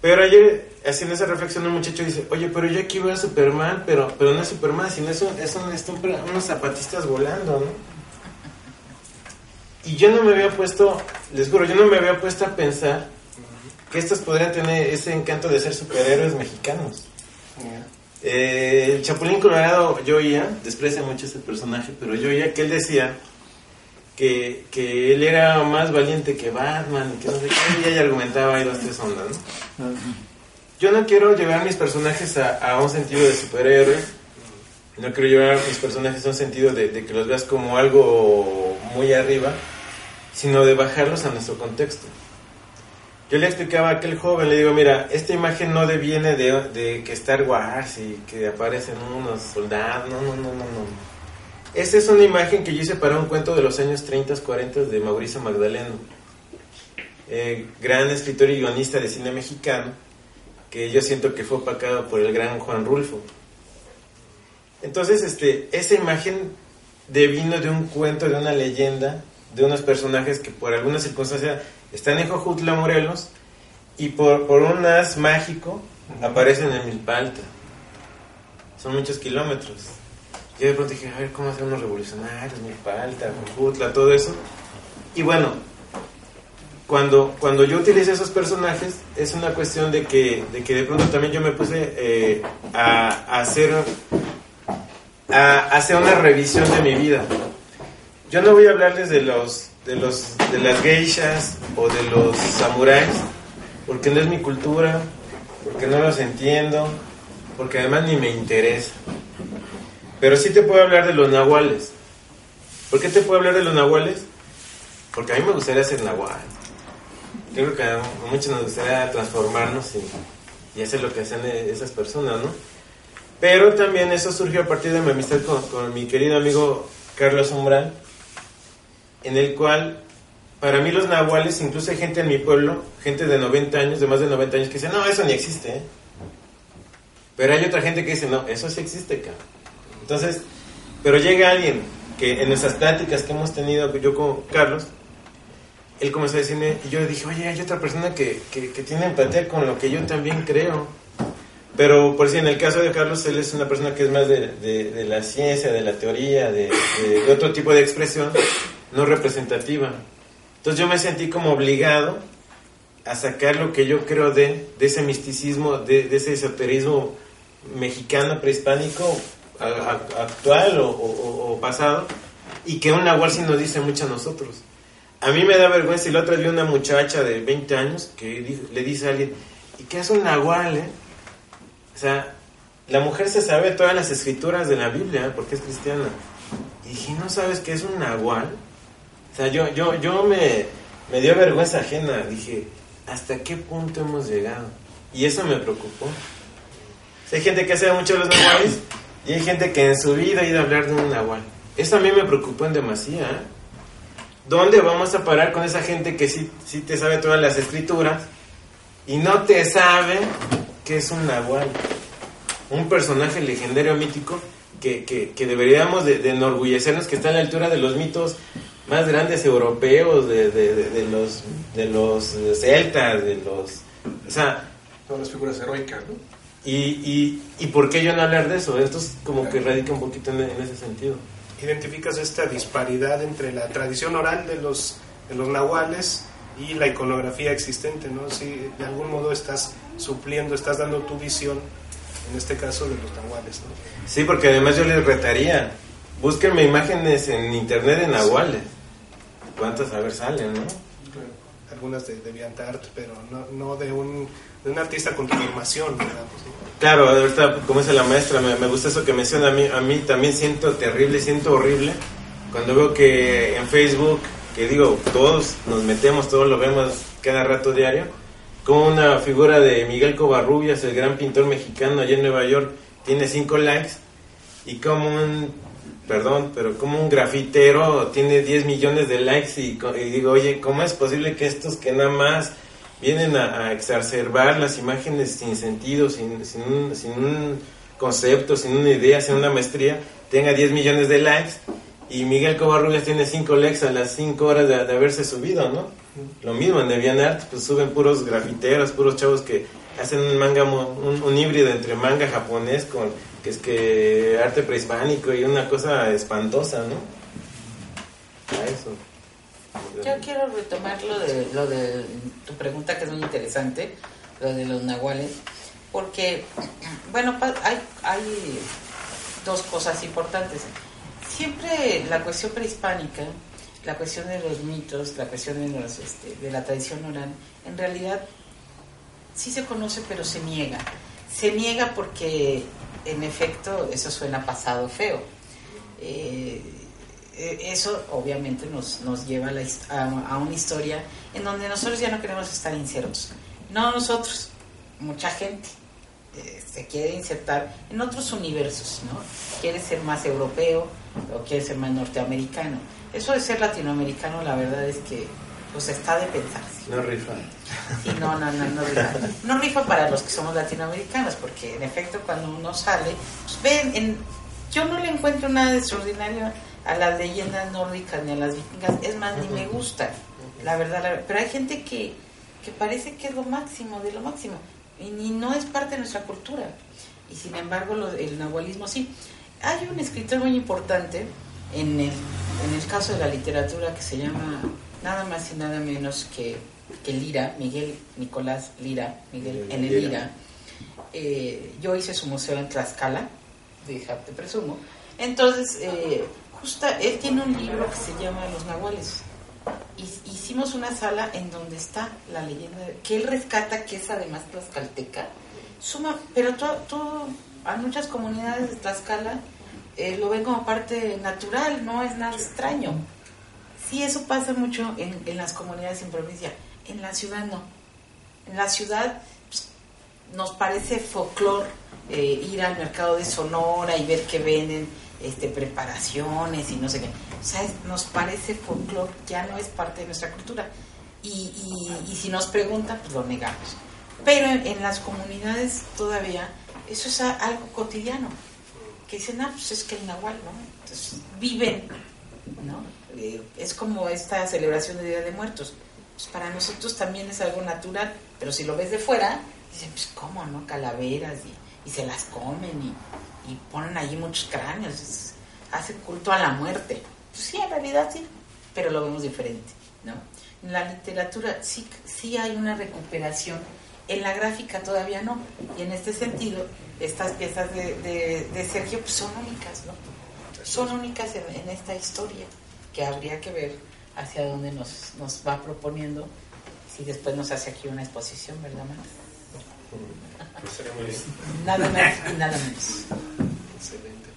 Pero ayer, haciendo esa reflexión, un muchacho dice, oye, pero yo aquí veo a Superman, pero, pero no es Superman, sino es, un, es, unos zapatistas volando, ¿no? Y yo no me había puesto, les juro, yo no me había puesto a pensar que estos podrían tener ese encanto de ser superhéroes mexicanos. Eh, el Chapulín Colorado, yo oía, desprecia mucho ese personaje, pero yo oía que él decía que, que él era más valiente que Batman, que no sé qué, y ella argumentaba ahí dos, tres ondas, ¿no? Yo no quiero llevar mis personajes a, a un sentido de superhéroe, no quiero llevar mis personajes a un sentido de, de que los veas como algo muy arriba, sino de bajarlos a nuestro contexto. Yo le explicaba a aquel joven, le digo, mira, esta imagen no deviene de, de que Star Wars y que aparecen unos soldados, no, no, no, no, no. Esta es una imagen que yo hice para un cuento de los años 30, 40 de Mauricio Magdaleno, eh, gran escritor y guionista de cine mexicano, que yo siento que fue opacado por el gran Juan Rulfo. Entonces, este, esa imagen devino de un cuento, de una leyenda, de unos personajes que por alguna circunstancia están en Jojutla, Morelos, y por, por un as mágico aparecen en Milpa Alta. Son muchos kilómetros. Yo de pronto dije, a ver, ¿cómo hacer unos revolucionarios? Milpa Alta, Jojutla, todo eso. Y bueno, cuando, cuando yo utilicé esos personajes, es una cuestión de que de, que de pronto también yo me puse eh, a, a, hacer, a, hacer una revisión de mi vida. Yo no voy a hablarles de los de los de las geishas o de los samuráis, porque no es mi cultura, porque no los entiendo, porque además ni me interesa. Pero sí te puedo hablar de los nahuales. ¿Por qué te puedo hablar de los nahuales? Porque a mí me gustaría ser nahual. Creo que a muchos nos gustaría transformarnos y, y hacer lo que hacen esas personas, ¿no? Pero también eso surgió a partir de mi amistad con, con mi querido amigo Carlos Umbral, en el cual para mí los nahuales, incluso hay gente en mi pueblo, gente de 90 años, de más de 90 años, que dice, no, eso ni existe. ¿eh? Pero hay otra gente que dice, no, eso sí existe, cabrón. Entonces, pero llega alguien que en esas pláticas que hemos tenido yo con Carlos, él comenzó a decirme, y yo le dije, oye, hay otra persona que, que, que tiene empatía con lo que yo también creo. Pero, por si en el caso de Carlos, él es una persona que es más de, de, de la ciencia, de la teoría, de, de, otro tipo de expresión, no representativa. Entonces yo me sentí como obligado a sacar lo que yo creo de, ese misticismo, de, ese esoterismo mexicano prehispánico actual o, pasado, y que un nahual sí nos dice mucho a nosotros. A mí me da vergüenza, y la otra vi una muchacha de 20 años que le dice a alguien, ¿y qué es un nahual, eh? O sea, la mujer se sabe todas las escrituras de la Biblia porque es cristiana. Y dije, ¿no sabes qué es un nahual? O sea, yo, yo, yo me, me dio vergüenza ajena. Dije, ¿hasta qué punto hemos llegado? Y eso me preocupó. Hay gente que sabe mucho los nahuales y hay gente que en su vida ha ido a hablar de un nahual. Eso a mí me preocupó en demasía. ¿eh? ¿Dónde vamos a parar con esa gente que sí, sí te sabe todas las escrituras y no te sabe que es un nahual, un personaje legendario mítico que, que, que deberíamos de, de, enorgullecernos que está a la altura de los mitos más grandes europeos, de, de los de los celtas, de los... O sea... Todas las figuras heroicas, ¿no? Y, y, y por qué yo no hablar de eso? Esto es como que radica un poquito en, en ese sentido. Identificas esta disparidad entre la tradición oral de los, de los nahuales y la iconografía existente, ¿no? Si de algún modo estás supliendo, estás dando tu visión, en este caso de los nahuales, ¿no? Sí, porque además yo les retaría, búsquenme imágenes en internet de nahuales. ¿Cuántas a ver salen, no? Algunas de, de DeviantArt, pero no, no de, un, de un artista con formación, ¿no? Claro, ahorita, como dice la maestra, me, me, gusta eso que menciona a mí, a mí también siento terrible, siento horrible cuando veo que en Facebook que digo, todos nos metemos, todos lo vemos cada rato diario, como una figura de Miguel Covarrubias, el gran pintor mexicano allá en Nueva York, tiene cinco likes, y como un, perdón, pero como un grafitero tiene 10 millones de likes, y, y, digo, oye, ¿cómo es posible que estos que nada más vienen a, a exacerbar las imágenes sin sentido, sin, sin, un, sin un concepto, sin una idea, sin una maestría, tenga 10 millones de likes? Y Miguel Covarrubias tiene 5 likes a las 5 horas de, de, haberse subido, ¿no? Lo mismo en DeviantArt, pues suben puros grafiteros, puros chavos que hacen un manga, un, un, híbrido entre manga japonés con, que es que arte prehispánico y una cosa espantosa, ¿no? A eso. Yo quiero retomar lo de, lo de tu pregunta que es muy interesante, lo de los nahuales, porque, bueno, hay, hay dos cosas importantes siempre la cuestión prehispánica, la cuestión de los mitos, la cuestión de, los, este, de la tradición oral, en realidad sí se conoce, pero se niega. Se niega porque, en efecto, eso suena pasado feo. Eh, eso obviamente nos, nos lleva a, la, a, una historia en donde nosotros ya no queremos estar insertos. No nosotros, mucha gente eh, se quiere insertar en otros universos, ¿no? Quiere ser más europeo, o quiere ser más norteamericano. Eso de ser latinoamericano, la verdad es que pues está de pensarse. No rifa. Sí, no, no, no, no rifa. No rifa para los que somos latinoamericanos, porque en efecto cuando uno sale, pues ven, en, yo no le encuentro nada de extraordinario a las leyendas nórdicas ni a las vikingas, es más, ni me gusta, la verdad, la verdad. pero hay gente que, que parece que es lo máximo, de lo máximo, y, ni no es parte de nuestra cultura, y sin embargo lo- el nahualismo sí. Hay un escritor muy importante en el, en el caso de la literatura que se llama nada más y nada menos que, que Lira, Miguel Nicolás Lira, Miguel N. Lira. Eh, yo hice su museo en Tlaxcala, de te presumo. Entonces, eh, justa, él tiene un libro que se llama Los Nahuales. Hi- Hicimos una sala en donde está la leyenda que él rescata, que es además tlaxcalteca, suma, pero todo, todo a muchas comunidades de Tlaxcala eh, lo ven como parte natural, no es nada extraño. Sí, eso pasa mucho en, en las comunidades en provincia, en la ciudad no. En la ciudad pues, nos parece folclore eh, ir al mercado de Sonora y ver que venden este, preparaciones y no sé qué. O sea, es- nos parece folclore, ya no es parte de nuestra cultura. Y, y- y si nos preguntan, pues lo negamos. Pero en, en las comunidades todavía eso es a- algo cotidiano. Que dicen, ah, pues es que el nahual, ¿no? Entonces viven, ¿no? Eh, es como esta celebración de Día de Muertos. Pues para nosotros también es algo natural, pero si lo ves de fuera, dicen, pues cómo, ¿no? Calaveras y, y se las comen y, y ponen allí muchos cráneos, es- culto a la muerte. Pues sí, en realidad sí, pero lo vemos diferente, ¿no? En la literatura sí, sí hay una recuperación, en la gráfica todavía no, y en este sentido, estas piezas de, de- de Sergio pues, son únicas, ¿no? Son únicas en, en esta historia, que habría que ver hacia dónde nos, nos va proponiendo, si después nos hace aquí una exposición, ¿verdad, Max? Sería muy bien. Nada más y nada menos. Excelente.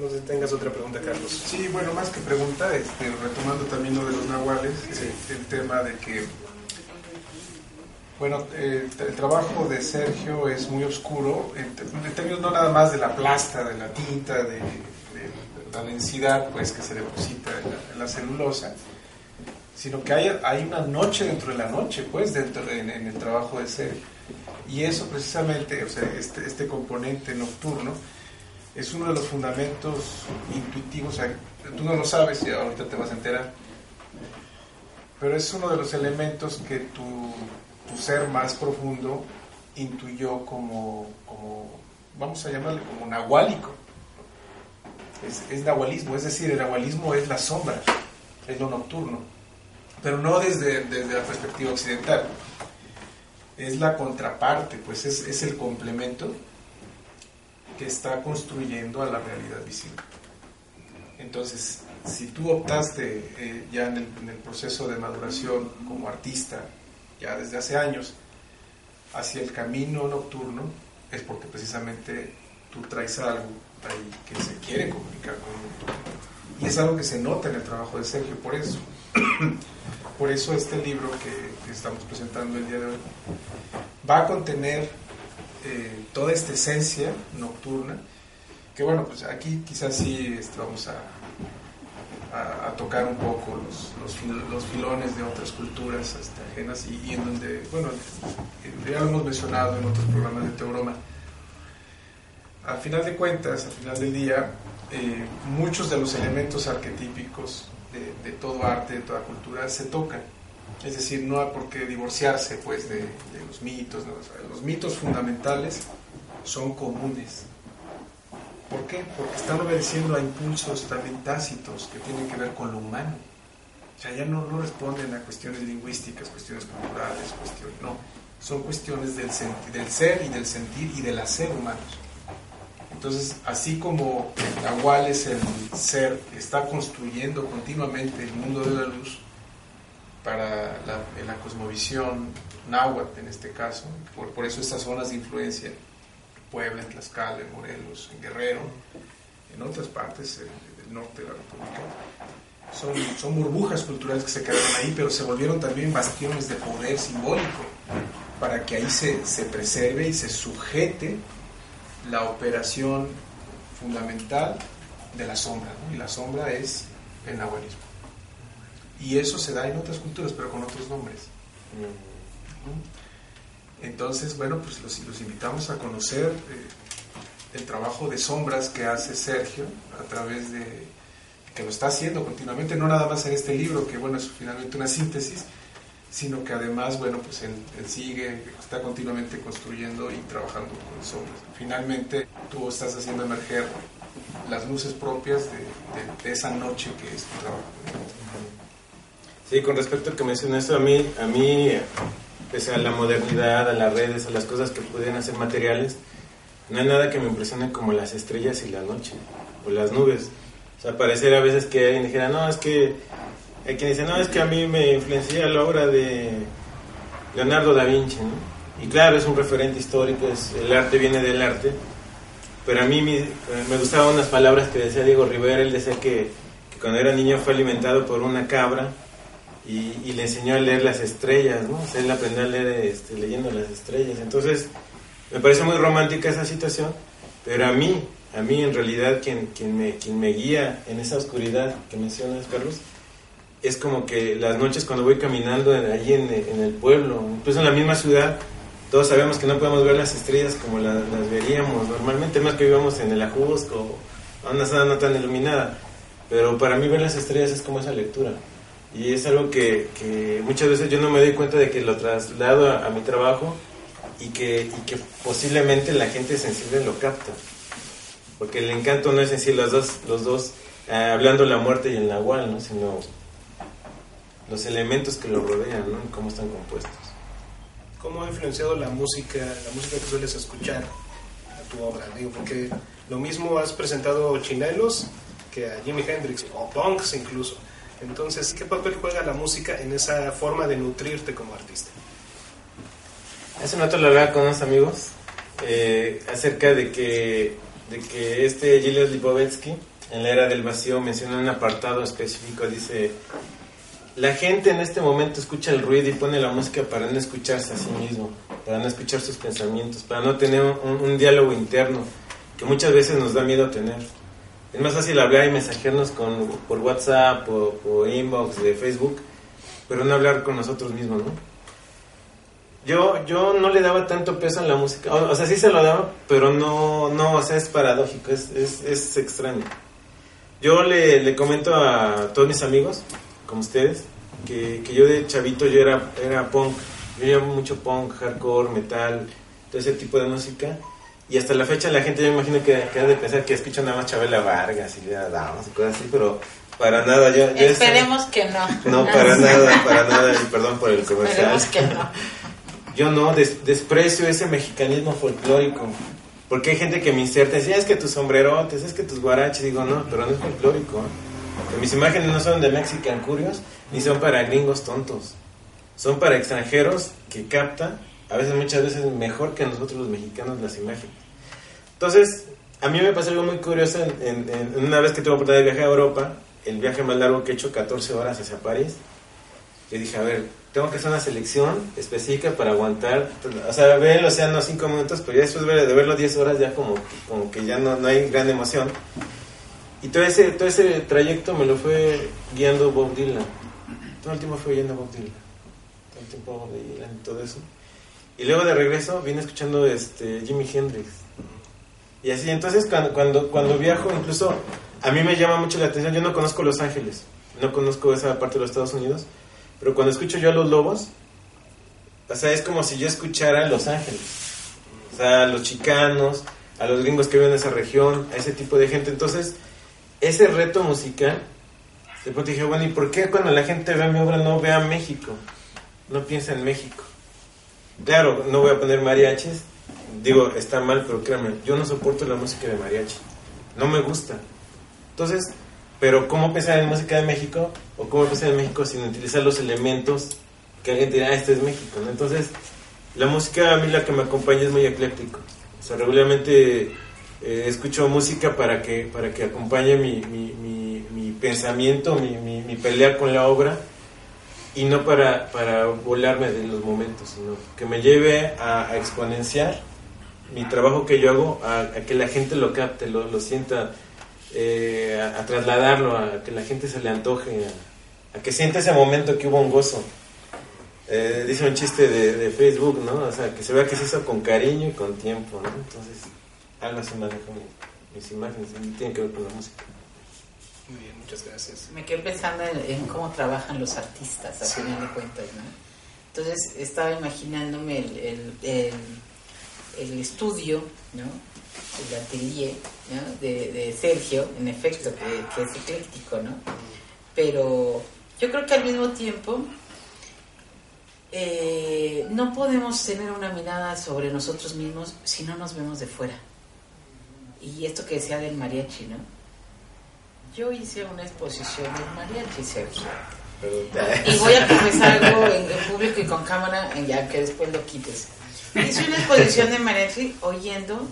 No sé si tengas otra pregunta, Carlos. Sí, bueno, más que pregunta, este, retomando también lo de los nahuales, Sí. el tema de que, bueno, eh, el trabajo de Sergio es muy oscuro, en, términos no nada más de la plasta, de la tinta, de, la densidad pues, que se deposita en la, celulosa, sino que hay, hay una noche dentro de la noche, pues, dentro de- en, en el trabajo de Sergio. Y eso precisamente, o sea, este, este componente nocturno, es uno de los fundamentos intuitivos, o sea, tú no lo sabes y ahorita te vas a enterar, pero es uno de los elementos que tu, tu ser más profundo intuyó como, como, vamos a llamarle como nahuálico. Es, es nahualismo, es decir, el nahualismo es la sombra, es lo nocturno, pero no desde, desde la perspectiva occidental, es la contraparte, pues es, es el complemento que está construyendo a la realidad visible. Entonces, si tú optaste eh, ya en el, en el proceso de maduración como artista, ya desde hace años, hacia el camino nocturno, es porque precisamente tú traes algo ahí que se quiere comunicar con el nocturno. Y es algo que se nota en el trabajo de Sergio, por eso. por eso este libro que, estamos presentando el día de hoy va a contener eh, toda esta esencia nocturna, que bueno, pues aquí quizás sí este, vamos a, a, tocar un poco los, los, fil- los filones de otras culturas este, ajenas y, en donde, bueno, ya lo hemos mencionado en otros programas de Teoroma, al final de cuentas, al final del día, eh, muchos de los elementos arquetípicos de, de todo arte, de toda cultura, se tocan. Es decir, no hay por qué divorciarse pues, de, los mitos. los mitos fundamentales son comunes. ¿Por qué? Porque están obedeciendo a impulsos también tácitos que tienen que ver con lo humano. O sea, ya no, responden a cuestiones lingüísticas, cuestiones culturales, cuestiones, no. Son cuestiones del, del ser y del sentir y del hacer humanos. Entonces, así como el Nahual es el ser que está construyendo continuamente el mundo de la luz para la, la cosmovisión náhuatl en este caso, por, por eso estas zonas de influencia, Puebla, en Tlaxcala, en Morelos, en Guerrero, en otras partes del norte de la República, son, son burbujas culturales que se quedaron ahí, pero se volvieron también bastiones de poder simbólico, para que ahí se, se preserve y se sujete la operación fundamental de la sombra, y la sombra es el nahualismo. Y eso se da en otras culturas, pero con otros nombres. Entonces, bueno, pues los, invitamos a conocer eh, el trabajo de sombras que hace Sergio a través de, que lo está haciendo continuamente, no nada más en este libro, que bueno, es finalmente una síntesis, sino que además, bueno, pues él, sigue, está continuamente construyendo y trabajando con sombras. Finalmente, tú estás haciendo emerger las luces propias de, esa noche que es tu trabajo. Sí, con respecto al que mencionaste, a mí, a mí, pese a la modernidad, a las redes, a las cosas que pueden hacer materiales, no hay nada que me impresione como las estrellas y la noche, o las nubes. O sea, parecer a veces que alguien dijera, no, es que hay quien dice, no, es que a mí me influencia la obra de Leonardo da Vinci, ¿no? Y claro, es un referente histórico, es, el arte viene del arte, pero a mí me, gustaban unas palabras que decía Diego Rivera, él decía que, cuando era niño fue alimentado por una cabra y, le enseñó a leer las estrellas, ¿no? O sea, él aprendió a leer este, leyendo las estrellas. Entonces, me parece muy romántica esa situación, pero a mí, a mí en realidad quien, quien, me, quien me guía en esa oscuridad que mencionas, Carlos, es como que las noches cuando voy caminando allí en, en, el pueblo, incluso en la misma ciudad, todos sabemos que no podemos ver las estrellas como las, veríamos normalmente, más que vivamos en el Ajusco, a una zona no tan iluminada. Pero para mí ver las estrellas es como esa lectura. Y es algo que, que muchas veces yo no me doy cuenta de que lo traslado a, mi trabajo y que, y que posiblemente la gente sensible lo capta. Porque el encanto no es en sí los dos, los dos eh, hablando la muerte y el nahual, ¿no? sino los elementos que lo rodean, ¿no? cómo están compuestos. ¿Cómo ha influenciado la música, la música que sueles escuchar a tu obra? Digo, porque lo mismo has presentado chinelos que a Jimi Hendrix, o punks incluso. Entonces, ¿qué papel juega la música en esa forma de nutrirte como artista? Hace un rato lo hablaba con unos amigos eh, acerca de que, de que este Gilles Lipovetsky, en la era del vacío, menciona un apartado específico, dice la gente en este momento escucha el ruido y pone la música para no escucharse a sí mismo, para no escuchar sus pensamientos, para no tener un, diálogo interno que muchas veces nos da miedo tener. Es más fácil hablar y mensajearnos con, por WhatsApp o por inbox de Facebook, pero no hablar con nosotros mismos, ¿no? Yo, yo no le daba tanto peso a la música, o, sea, sí se lo daba, pero no, no, o sea, es paradójico, es, es, es extraño. Yo le, le comento a todos mis amigos, como ustedes, que, que, yo de chavito yo era, era punk, yo oía mucho punk, hardcore, metal, todo ese tipo de música. Y hasta la fecha la gente yo me imagino que, que ha de pensar que escucha nada más Chabela Vargas y Downs y cosas así, pero para nada. Yo, Esperemos que no. No, para nada, para nada, y perdón por el comercial. Esperemos que no. Yo no, desprecio ese mexicanismo folclórico. Porque hay gente que me inserta y dice, es que tus sombrerotes, es que tus guaraches. Digo, no, pero no es folclórico. Que mis imágenes no son de Mexican Curios ni son para gringos tontos. Son para extranjeros que captan, a veces muchas veces mejor que nosotros los mexicanos, las imágenes. Entonces, a mí me pasó algo muy curioso en, una vez que tuve oportunidad de viajar a Europa, el viaje más largo que he hecho, 14 horas hacia París. Yo dije, a ver, tengo que hacer una selección específica para aguantar, o sea, ver el océano 5 minutos, pero ya después de verlo 10 horas ya como, como que ya no, no hay gran emoción. Y todo ese, todo ese trayecto me lo fue guiando Bob Dylan. Todo el tiempo fue guiando Bob Dylan. Todo el tiempo Bob Dylan y todo eso. Y luego de regreso vine escuchando este Jimi Hendrix. Y así, entonces cuando, cuando, cuando viajo, incluso a mí me llama mucho la atención. Yo no conozco Los Ángeles, no conozco esa parte de los Estados Unidos. Pero cuando escucho yo a los lobos, o sea, es como si yo escuchara a Los Ángeles. O sea, a los chicanos, a los gringos que viven en esa región, a ese tipo de gente. Entonces, ese reto musical, de pronto dije, bueno, ¿y por qué cuando la gente ve mi obra no ve a México? No piensa en México. Claro, no voy a poner mariachis, digo, está mal, pero créanme, yo no soporto la música de mariachi, no me gusta. Entonces, pero ¿cómo pensar en música de México? ¿O cómo pensar en México sin utilizar los elementos que alguien dirá, ah, este es México? Entonces, la música a mí la que me acompaña es muy ecléctico. O sea, regularmente eh, escucho música para que, para que acompañe mi, mi, mi, pensamiento, mi, mi, pelea con la obra y no para, para volarme de los momentos, sino que me lleve a, exponenciar mi trabajo que yo hago, a, que la gente lo capte, lo, lo sienta eh, a, trasladarlo, a que la gente se le antoje, a, que sienta ese momento que hubo un gozo. Eh, dice un chiste de, Facebook, ¿no? O sea, que se vea que se hizo con cariño y con tiempo, ¿no? Entonces, algo así manejo mis imágenes, tiene que ver con la música. Muy bien, muchas gracias. Me quedé pensando en, cómo trabajan los artistas, a final de cuentas, ¿no? Entonces estaba imaginándome el, el, el, estudio, ¿no? El atelier ¿no? de, de, Sergio, en efecto, que, es ecléctico, ¿no? Pero yo creo que al mismo tiempo eh, no podemos tener una mirada sobre nosotros mismos si no nos vemos de fuera. Y esto que decía del mariachi, ¿no? Yo hice una exposición del mariachi, Sergio. Y voy a confesar algo en, público y con cámara, ya que después lo quites. Hice una exposición de mariachi oyendo,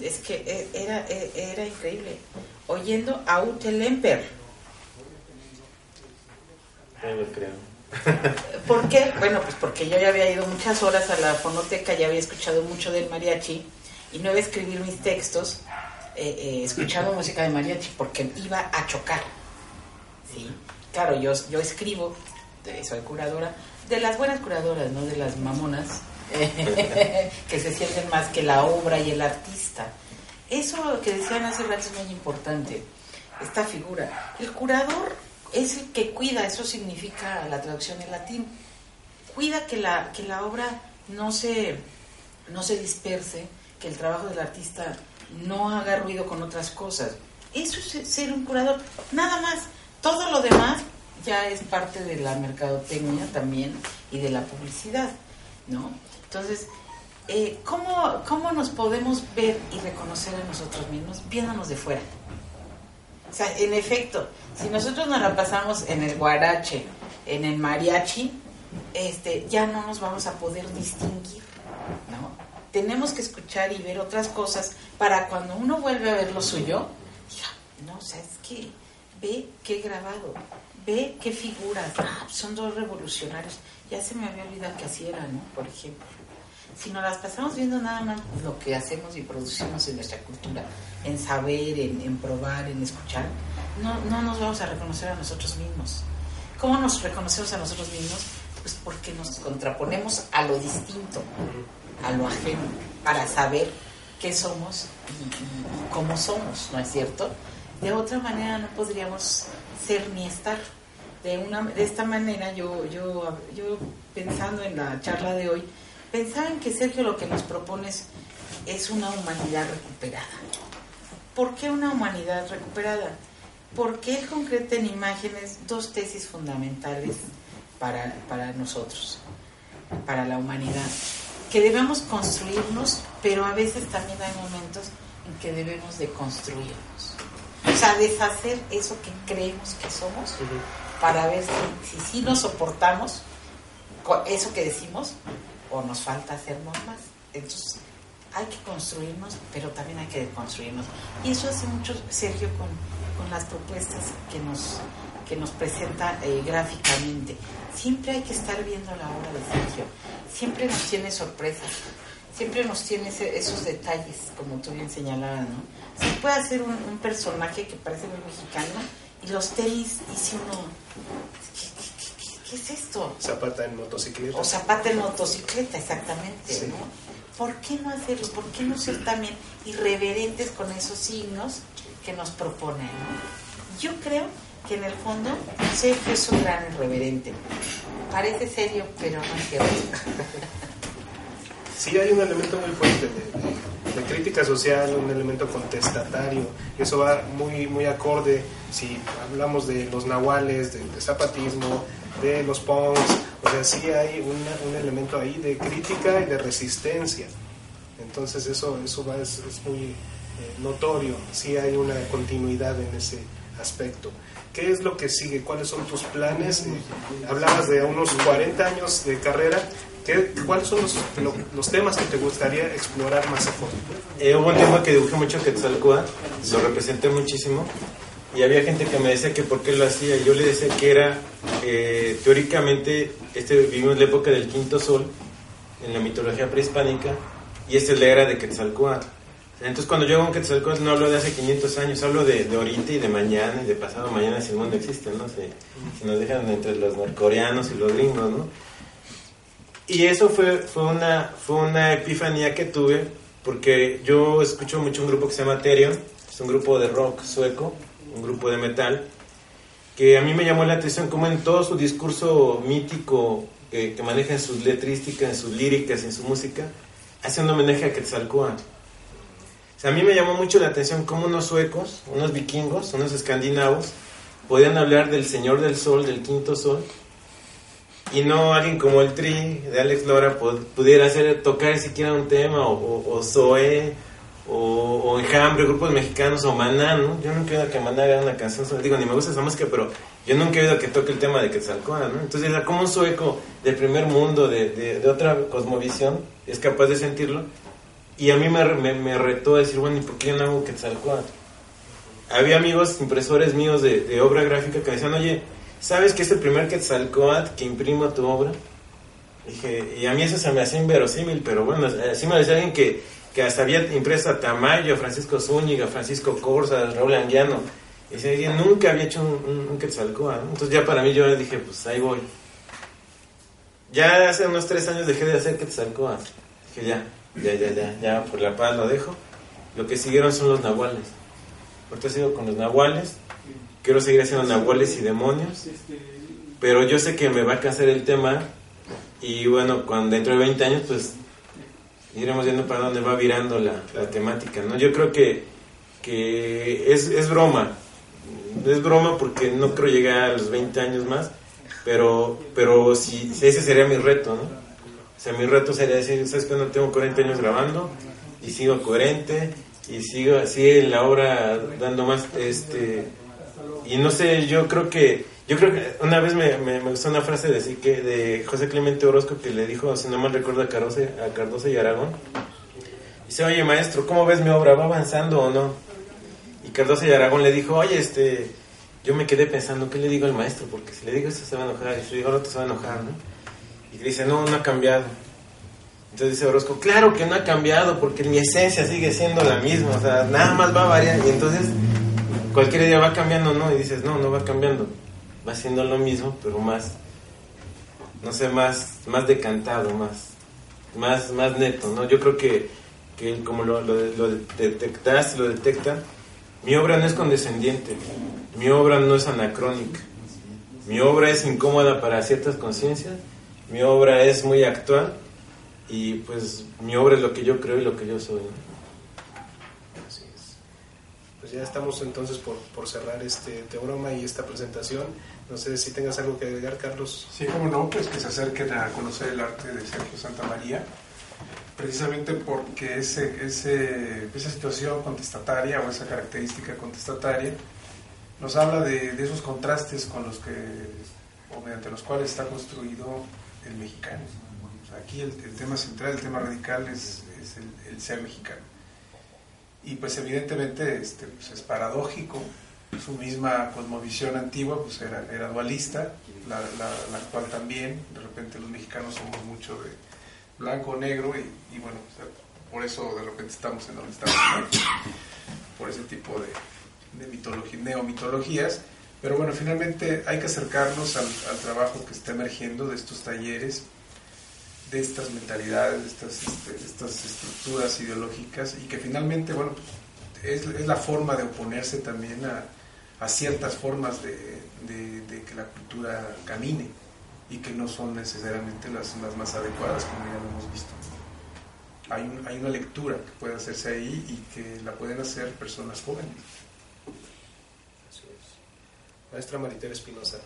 es que e, era, e, era increíble, oyendo a Ute Lemper. ¿Por qué? Bueno, pues porque yo ya había ido muchas horas a la fonoteca, ya había escuchado mucho del mariachi y no iba a escribir mis textos eh, eh, escuchando música de mariachi porque iba a chocar. ¿sí? Claro, yo, yo escribo, soy curadora, de las buenas curadoras, no de las mamonas, que se sienten más que la obra y el artista. Eso que decían hace rato es muy importante, esta figura. El curador es el que cuida, eso significa la traducción en latín, cuida que la, que la obra no se, no se disperse, que el trabajo del artista no haga ruido con otras cosas. Eso es ser un curador, nada más. Todo lo demás ya es parte de la mercadotecnia también y de la publicidad, ¿no? Entonces, eh, ¿cómo, ¿cómo nos podemos ver y reconocer a nosotros mismos viéndonos de fuera? O sea, en efecto, si nosotros nos la pasamos en el guarache, en el mariachi, este, ya no nos vamos a poder distinguir, ¿no? Tenemos que escuchar y ver otras cosas para cuando uno vuelve a ver lo suyo, no, o sea, es que ve qué grabado, ve qué figuras, ah, son dos revolucionarios, ya se me había olvidado que así era, ¿no? Por ejemplo. Si nos las pasamos viendo nada más lo que hacemos y producimos en nuestra cultura, en saber, en, en probar, en escuchar, no, no nos vamos a reconocer a nosotros mismos. ¿Cómo nos reconocemos a nosotros mismos? Pues porque nos contraponemos a lo distinto a lo ajeno para saber qué somos y, cómo somos, ¿no es cierto? De otra manera no podríamos ser ni estar. De, una, de esta manera yo, yo, yo pensando en la charla de hoy, pensaba en que Sergio lo que nos propone es, una humanidad recuperada. ¿Por qué una humanidad recuperada? Porque él concreta en imágenes dos tesis fundamentales para, para nosotros, para la humanidad que debemos construirnos, pero a veces también hay momentos en que debemos de construirnos. O sea, deshacer eso que creemos que somos para ver si, si, nos soportamos eso que decimos o nos falta hacernos más. Entonces, hay que construirnos, pero también hay que deconstruirnos. Y eso hace mucho Sergio con, con las propuestas que nos, que nos presenta eh, gráficamente. Siempre hay que estar viendo la obra de Sergio siempre nos tiene sorpresas, siempre nos tiene esos detalles, como tú bien señalabas, ¿no? Se puede hacer un, personaje que parece muy mexicano y los tenis dice uno, ¿qué, es esto? Zapata en motocicleta. O zapata en motocicleta, exactamente, ¿no? ¿Por qué no hacerlo? ¿Por qué no ser también irreverentes con esos signos que nos proponen, ¿no? Yo creo que en el fondo Sergio es un gran irreverente. Parece serio, pero no es cierto. Sí, hay un elemento muy fuerte de, crítica social, un elemento contestatario. Eso va muy, muy acorde si hablamos de los nahuales, del zapatismo, de los punks. O sea, sí hay un elemento ahí de crítica y de resistencia. Entonces eso, eso va, es, muy eh, notorio. Sí hay una continuidad en ese aspecto. ¿Qué es lo que sigue? ¿Cuáles son tus planes? hablabas de unos 40 años de carrera. ¿Qué, ¿Cuáles son los, temas que te gustaría explorar más a fondo? Eh, hubo un tema que dibujé mucho Quetzalcóatl, lo representé muchísimo y había gente que me decía que por qué lo hacía. Yo le decía que era, eh, teóricamente, este, vivimos la época del quinto sol en la mitología prehispánica y esta es la era de Quetzalcóatl. Entonces cuando yo hago un Quetzalcóatl no hablo de hace 500 años, hablo de, de ahorita y de mañana y de pasado mañana si el mundo existe, ¿no? Si, nos dejan entre los norcoreanos y los gringos, ¿no? Y eso fue, fue, una, fue una epifanía que tuve porque yo escucho mucho un grupo que se llama Therion, es un grupo de rock sueco, un grupo de metal, que a mí me llamó la atención como en todo su discurso mítico que, que maneja en sus letrísticas, en sus líricas, en su música, hace un homenaje a Quetzalcóatl. A mí me llamó mucho la atención cómo unos suecos, unos vikingos, unos escandinavos, podían hablar del Señor del Sol, del quinto sol, y no alguien como el Tri de Alex Lora pudiera hacer tocar siquiera un tema, o, o, o Zoe, o, Enjambre, grupos mexicanos, o Maná, ¿no? Yo nunca he oído que Maná haga una canción, digo, ni me gusta esa música, pero yo nunca he oído que toque el tema de Quetzalcóatl, ¿no? Entonces era como un sueco del primer mundo, de, de, de otra cosmovisión, es capaz de sentirlo, y a mí me, me, retó a decir, bueno, ¿y por qué yo no hago Quetzalcóatl? Había amigos impresores míos de, de obra gráfica que me decían, oye, ¿sabes que es el primer Quetzalcóatl que imprimo tu obra? Dije, y a mí eso se me hacía inverosímil, pero bueno, así me decía alguien que, que hasta había impreso a Tamayo, Francisco Zúñiga, Francisco Corsa, Raúl Anguiano. Y dice, alguien nunca había hecho un, un. Entonces ya para mí yo dije, pues ahí voy. Ya hace unos tres años dejé de hacer Quetzalcóatl. Dije, ya, ya, ya, ya, ya, por la paz lo dejo. Lo que siguieron son los nahuales. Ahorita sigo con los nahuales. Quiero seguir haciendo nahuales y demonios. Pero yo sé que me va a cansar el tema. Y bueno, cuando dentro de 20 años, pues iremos viendo para dónde va virando la, la temática. ¿no? Yo creo que, que es, es broma. Es broma porque no creo llegar a los 20 años más. Pero, pero si, si ese sería mi reto, ¿no? O sea, mi reto sería decir, ¿sabes que No tengo 40 años grabando y sigo coherente y sigo así en la obra dando más, este, y no sé, yo creo que, yo creo que una vez me, me, me gustó una frase de, decir que, de José Clemente Orozco que le dijo, si no mal recuerdo, a Cardoso, a Cardoso y Aragón, dice, oye maestro, ¿cómo ves mi obra? ¿Va avanzando o no? Y Cardoso y Aragón le dijo, oye, este, yo me quedé pensando, ¿qué le digo al maestro? Porque si le digo esto se va a enojar, y si le digo lo otro se va a enojar, ¿no? Y dice, no, no ha cambiado. Entonces dice Orozco, claro que no ha cambiado, porque mi esencia sigue siendo la misma, o sea, nada más va a variar. Y entonces cualquier día va cambiando, ¿no? Y dices, no, no va cambiando, va siendo lo mismo, pero más, no sé, más, más decantado, más, más, más neto, ¿no? Yo creo que, que como lo, lo, lo detectas, lo detecta, mi obra no es condescendiente, mi obra no es anacrónica, mi obra es incómoda para ciertas conciencias, mi obra es muy actual y pues mi obra es lo que yo creo y lo que yo soy. Así es. Pues ya estamos entonces por, por cerrar este teorema y esta presentación. No sé si tengas algo que agregar, Carlos. Sí, como no, pues que se acerquen a conocer el arte de Sergio Santa María, precisamente porque ese, ese, esa situación contestataria o esa característica contestataria nos habla de, de esos contrastes con los que, o mediante los cuales está construido el mexicano. Aquí el, tema central, el tema radical es, el, ser mexicano. Y pues evidentemente este, pues es paradójico, su misma cosmovisión antigua pues era, dualista, la, la, cual también, de repente los mexicanos somos mucho de blanco o negro y, bueno, por eso de repente estamos en donde estamos, por ese tipo de, de mitología, neomitologías. Pero bueno, finalmente hay que acercarnos al, trabajo que está emergiendo de estos talleres, de estas mentalidades, de estas, este, estructuras ideológicas y que finalmente, bueno, es, la forma de oponerse también a, ciertas formas de, que la cultura camine y que no son necesariamente las, más adecuadas, como ya lo hemos visto. Hay una lectura que puede hacerse ahí y que la pueden hacer personas jóvenes. Maestra Maritere Espinosa.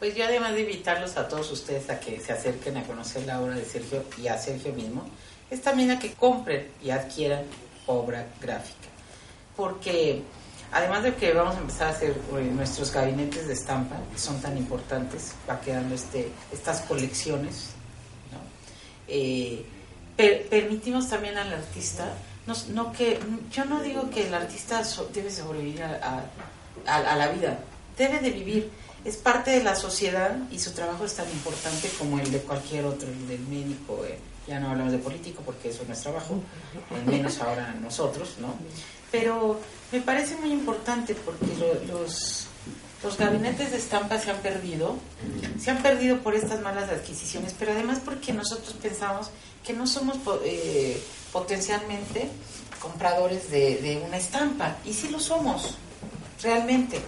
Pues yo además de invitarlos a todos ustedes a que se acerquen a conocer la obra de Sergio y a Sergio mismo, es también a que compren y adquieran obra gráfica. Porque además de que vamos a empezar a hacer eh, nuestros gabinetes de estampa, que son tan importantes, va quedando este, estas colecciones, ¿no? eh, per permitimos también al artista, no, que, yo no digo que el artista debe sobrevivir a, a la vida, debe de vivir, es parte de la sociedad y su trabajo es tan importante como el de cualquier otro, el del médico, el, ya no hablamos de político porque eso no es trabajo, menos ahora nosotros, ¿no? Pero me parece muy importante porque los, los gabinetes de estampa se han perdido, se han perdido por estas malas adquisiciones, pero además porque nosotros pensamos que no somos eh, potencialmente compradores de, una estampa, y sí lo somos, realmente,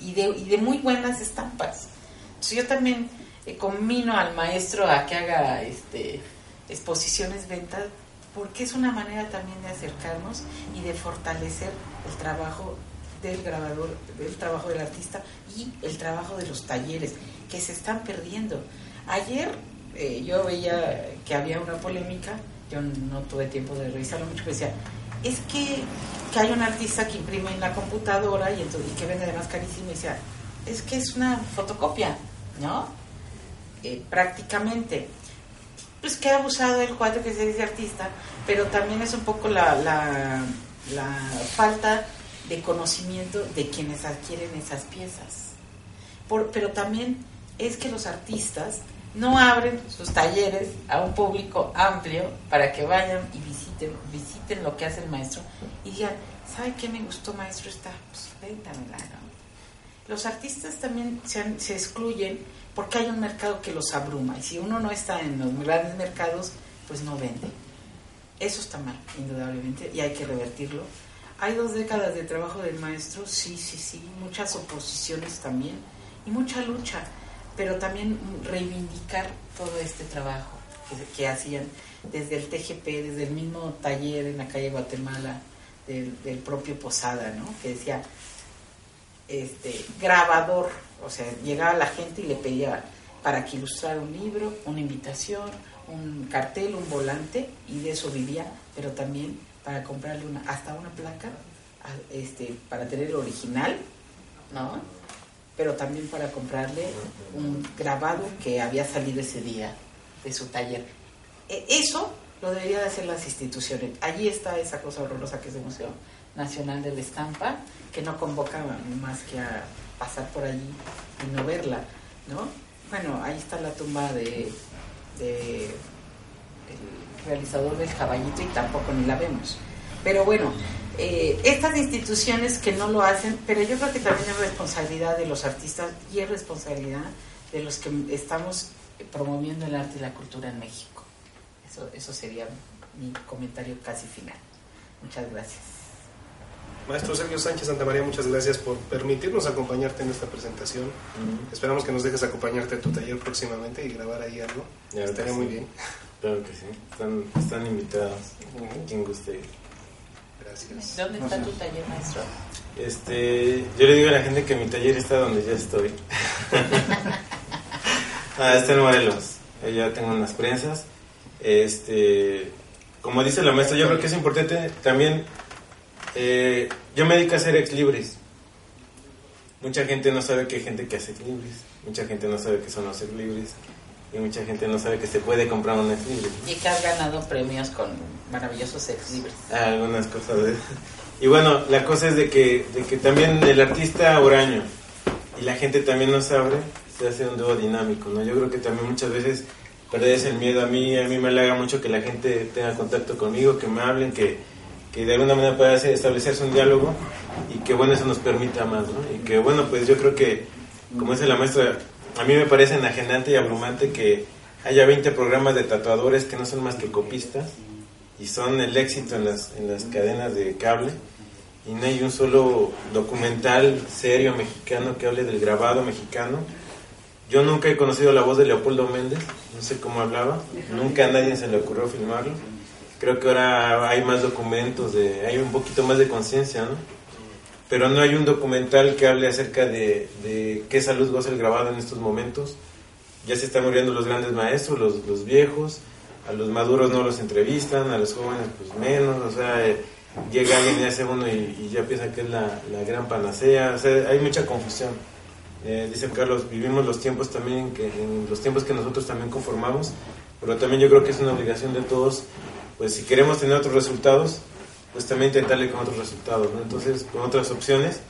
y de, muy buenas estampas. Entonces yo también eh, al maestro a que haga este, exposiciones, ventas, porque es una manera también de acercarnos y de fortalecer el trabajo del grabador, el trabajo del artista y el trabajo de los talleres que se están perdiendo. Ayer eh, yo veía que había una polémica, yo no tuve tiempo de revisarlo mucho, pero decía, es que, que hay un artista que imprime en la computadora y, entonces, que vende además carísimo y decía, es que es una fotocopia, ¿no? Eh, prácticamente. Pues que ha abusado el cuadro que se dice artista, pero también es un poco la, la, la falta de conocimiento de quienes adquieren esas piezas. Por, pero también es que los artistas no abren sus talleres a un público amplio para que vayan y visiten, visiten lo que hace el maestro y digan, ¿sabe qué me gustó maestro esta? Pues véntamela, ¿no? Los artistas también se excluyen porque hay un mercado que los abruma y si uno no está en los grandes mercados, pues no vende. Eso está mal, indudablemente, y hay que revertirlo. Hay dos décadas de trabajo del maestro, sí, sí, sí, muchas oposiciones también y mucha lucha pero también reivindicar todo este trabajo que, hacían desde el TGP, desde el mismo taller en la calle Guatemala, del, propio Posada, ¿no? que decía este, grabador, o sea, llegaba la gente y le pedía para que ilustrara un libro, una invitación, un cartel, un volante, y de eso vivía, pero también para comprarle una, hasta una placa, este, para tener el original, ¿no? pero también para comprarle un grabado que había salido ese día de su taller. E, eso lo debería de hacer las instituciones. Allí está esa cosa horrorosa que es el Museo Nacional de la Estampa, que no convoca más que a pasar por allí y no verla, ¿no? Bueno, ahí está la tumba de, de el realizador del caballito y tampoco ni la vemos. Pero bueno, eh, estas instituciones que no lo hacen, pero yo creo que también es responsabilidad de los artistas y es responsabilidad de los que estamos promoviendo el arte y la cultura en México. Eso, eso sería mi comentario casi final. Muchas gracias. Maestro Sergio Sánchez Santamaría, muchas gracias por permitirnos acompañarte en esta presentación. Esperamos que nos dejes acompañarte a tu taller próximamente y grabar ahí algo. Estaría muy bien. Claro que sí. Están, están invitados. Quien guste ¿Dónde está tu taller, maestro? Este, yo le digo a la gente que mi taller está donde ya estoy. ah, está en Morelos. Ya tengo unas prensas. Este, como dice la maestra, yo creo que es importante también. Eh, yo me dedico a hacer ex libris. Mucha gente no sabe que hay gente que hace ex libris. Mucha gente no sabe que son los ex libris y mucha gente no sabe que se puede comprar un ex libris. Y que has ganado premios con maravillosos ex libris. Ah, algunas cosas de... Y bueno, la cosa es de que, de que también el artista huraño y la gente también no sabe, se hace un dúo dinámico, ¿no? Yo creo que también muchas veces perdes el miedo a mí, a mí me halaga mucho que la gente tenga contacto conmigo, que me hablen, que, que de alguna manera pueda establecerse un diálogo y que bueno, eso nos permita más, ¿no? Y que bueno, pues yo creo que, como dice la maestra, a mí me parece enajenante y abrumante que haya 20 programas de tatuadores que no son más que copistas y son el éxito en las, en las cadenas de cable y no hay un solo documental serio mexicano que hable del grabado mexicano. Yo nunca he conocido la voz de Leopoldo Méndez, no sé cómo hablaba, nunca a nadie se le ocurrió filmarlo. Creo que ahora hay más documentos, de, hay un poquito más de conciencia, ¿no? Pero no hay un documental que hable acerca de, de qué salud goza el grabado en estos momentos. Ya se están muriendo los grandes maestros, los, los viejos, a los maduros no los entrevistan, a los jóvenes pues menos, o sea, eh, llega alguien y hace uno y, ya piensa que es la, la, gran panacea, o sea, hay mucha confusión. Eh, dice Carlos, vivimos los tiempos también, que, en los tiempos que nosotros también conformamos, pero también yo creo que es una obligación de todos, pues si queremos tener otros resultados, pues también intentarle con otros resultados, ¿no? entonces con otras opciones.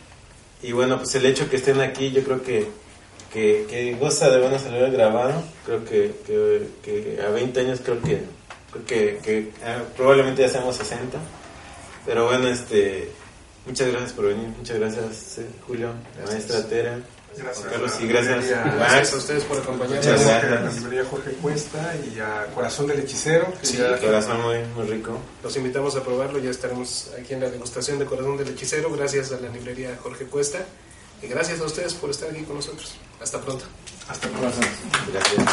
Y bueno, pues el hecho que estén aquí, yo creo que que, que goza de buena salud grabado. Creo que, que, a 20 años creo que que, que ah, probablemente ya seamos 60. Pero bueno, este, muchas gracias por venir, muchas gracias eh, Julio, la maestra Tera. Gracias, Carlos, a y gracias, a ustedes por acompañarnos. Muchas Gracias a la librería Jorge Cuesta y a Corazón del Hechicero. que Sí, ya- Corazón muy, muy rico. Los invitamos a probarlo, ya estaremos aquí en la degustación de Corazón del Hechicero, gracias a la librería Jorge Cuesta y gracias a ustedes por estar aquí con nosotros. Hasta pronto. Hasta pronto. Gracias.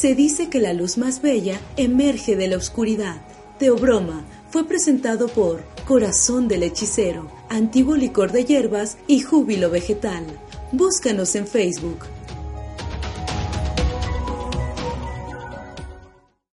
Se dice que la luz más bella emerge de la oscuridad. Teobroma fue presentado por Corazón del Hechicero, Antiguo Licor de Hierbas y Júbilo Vegetal. Búscanos en Facebook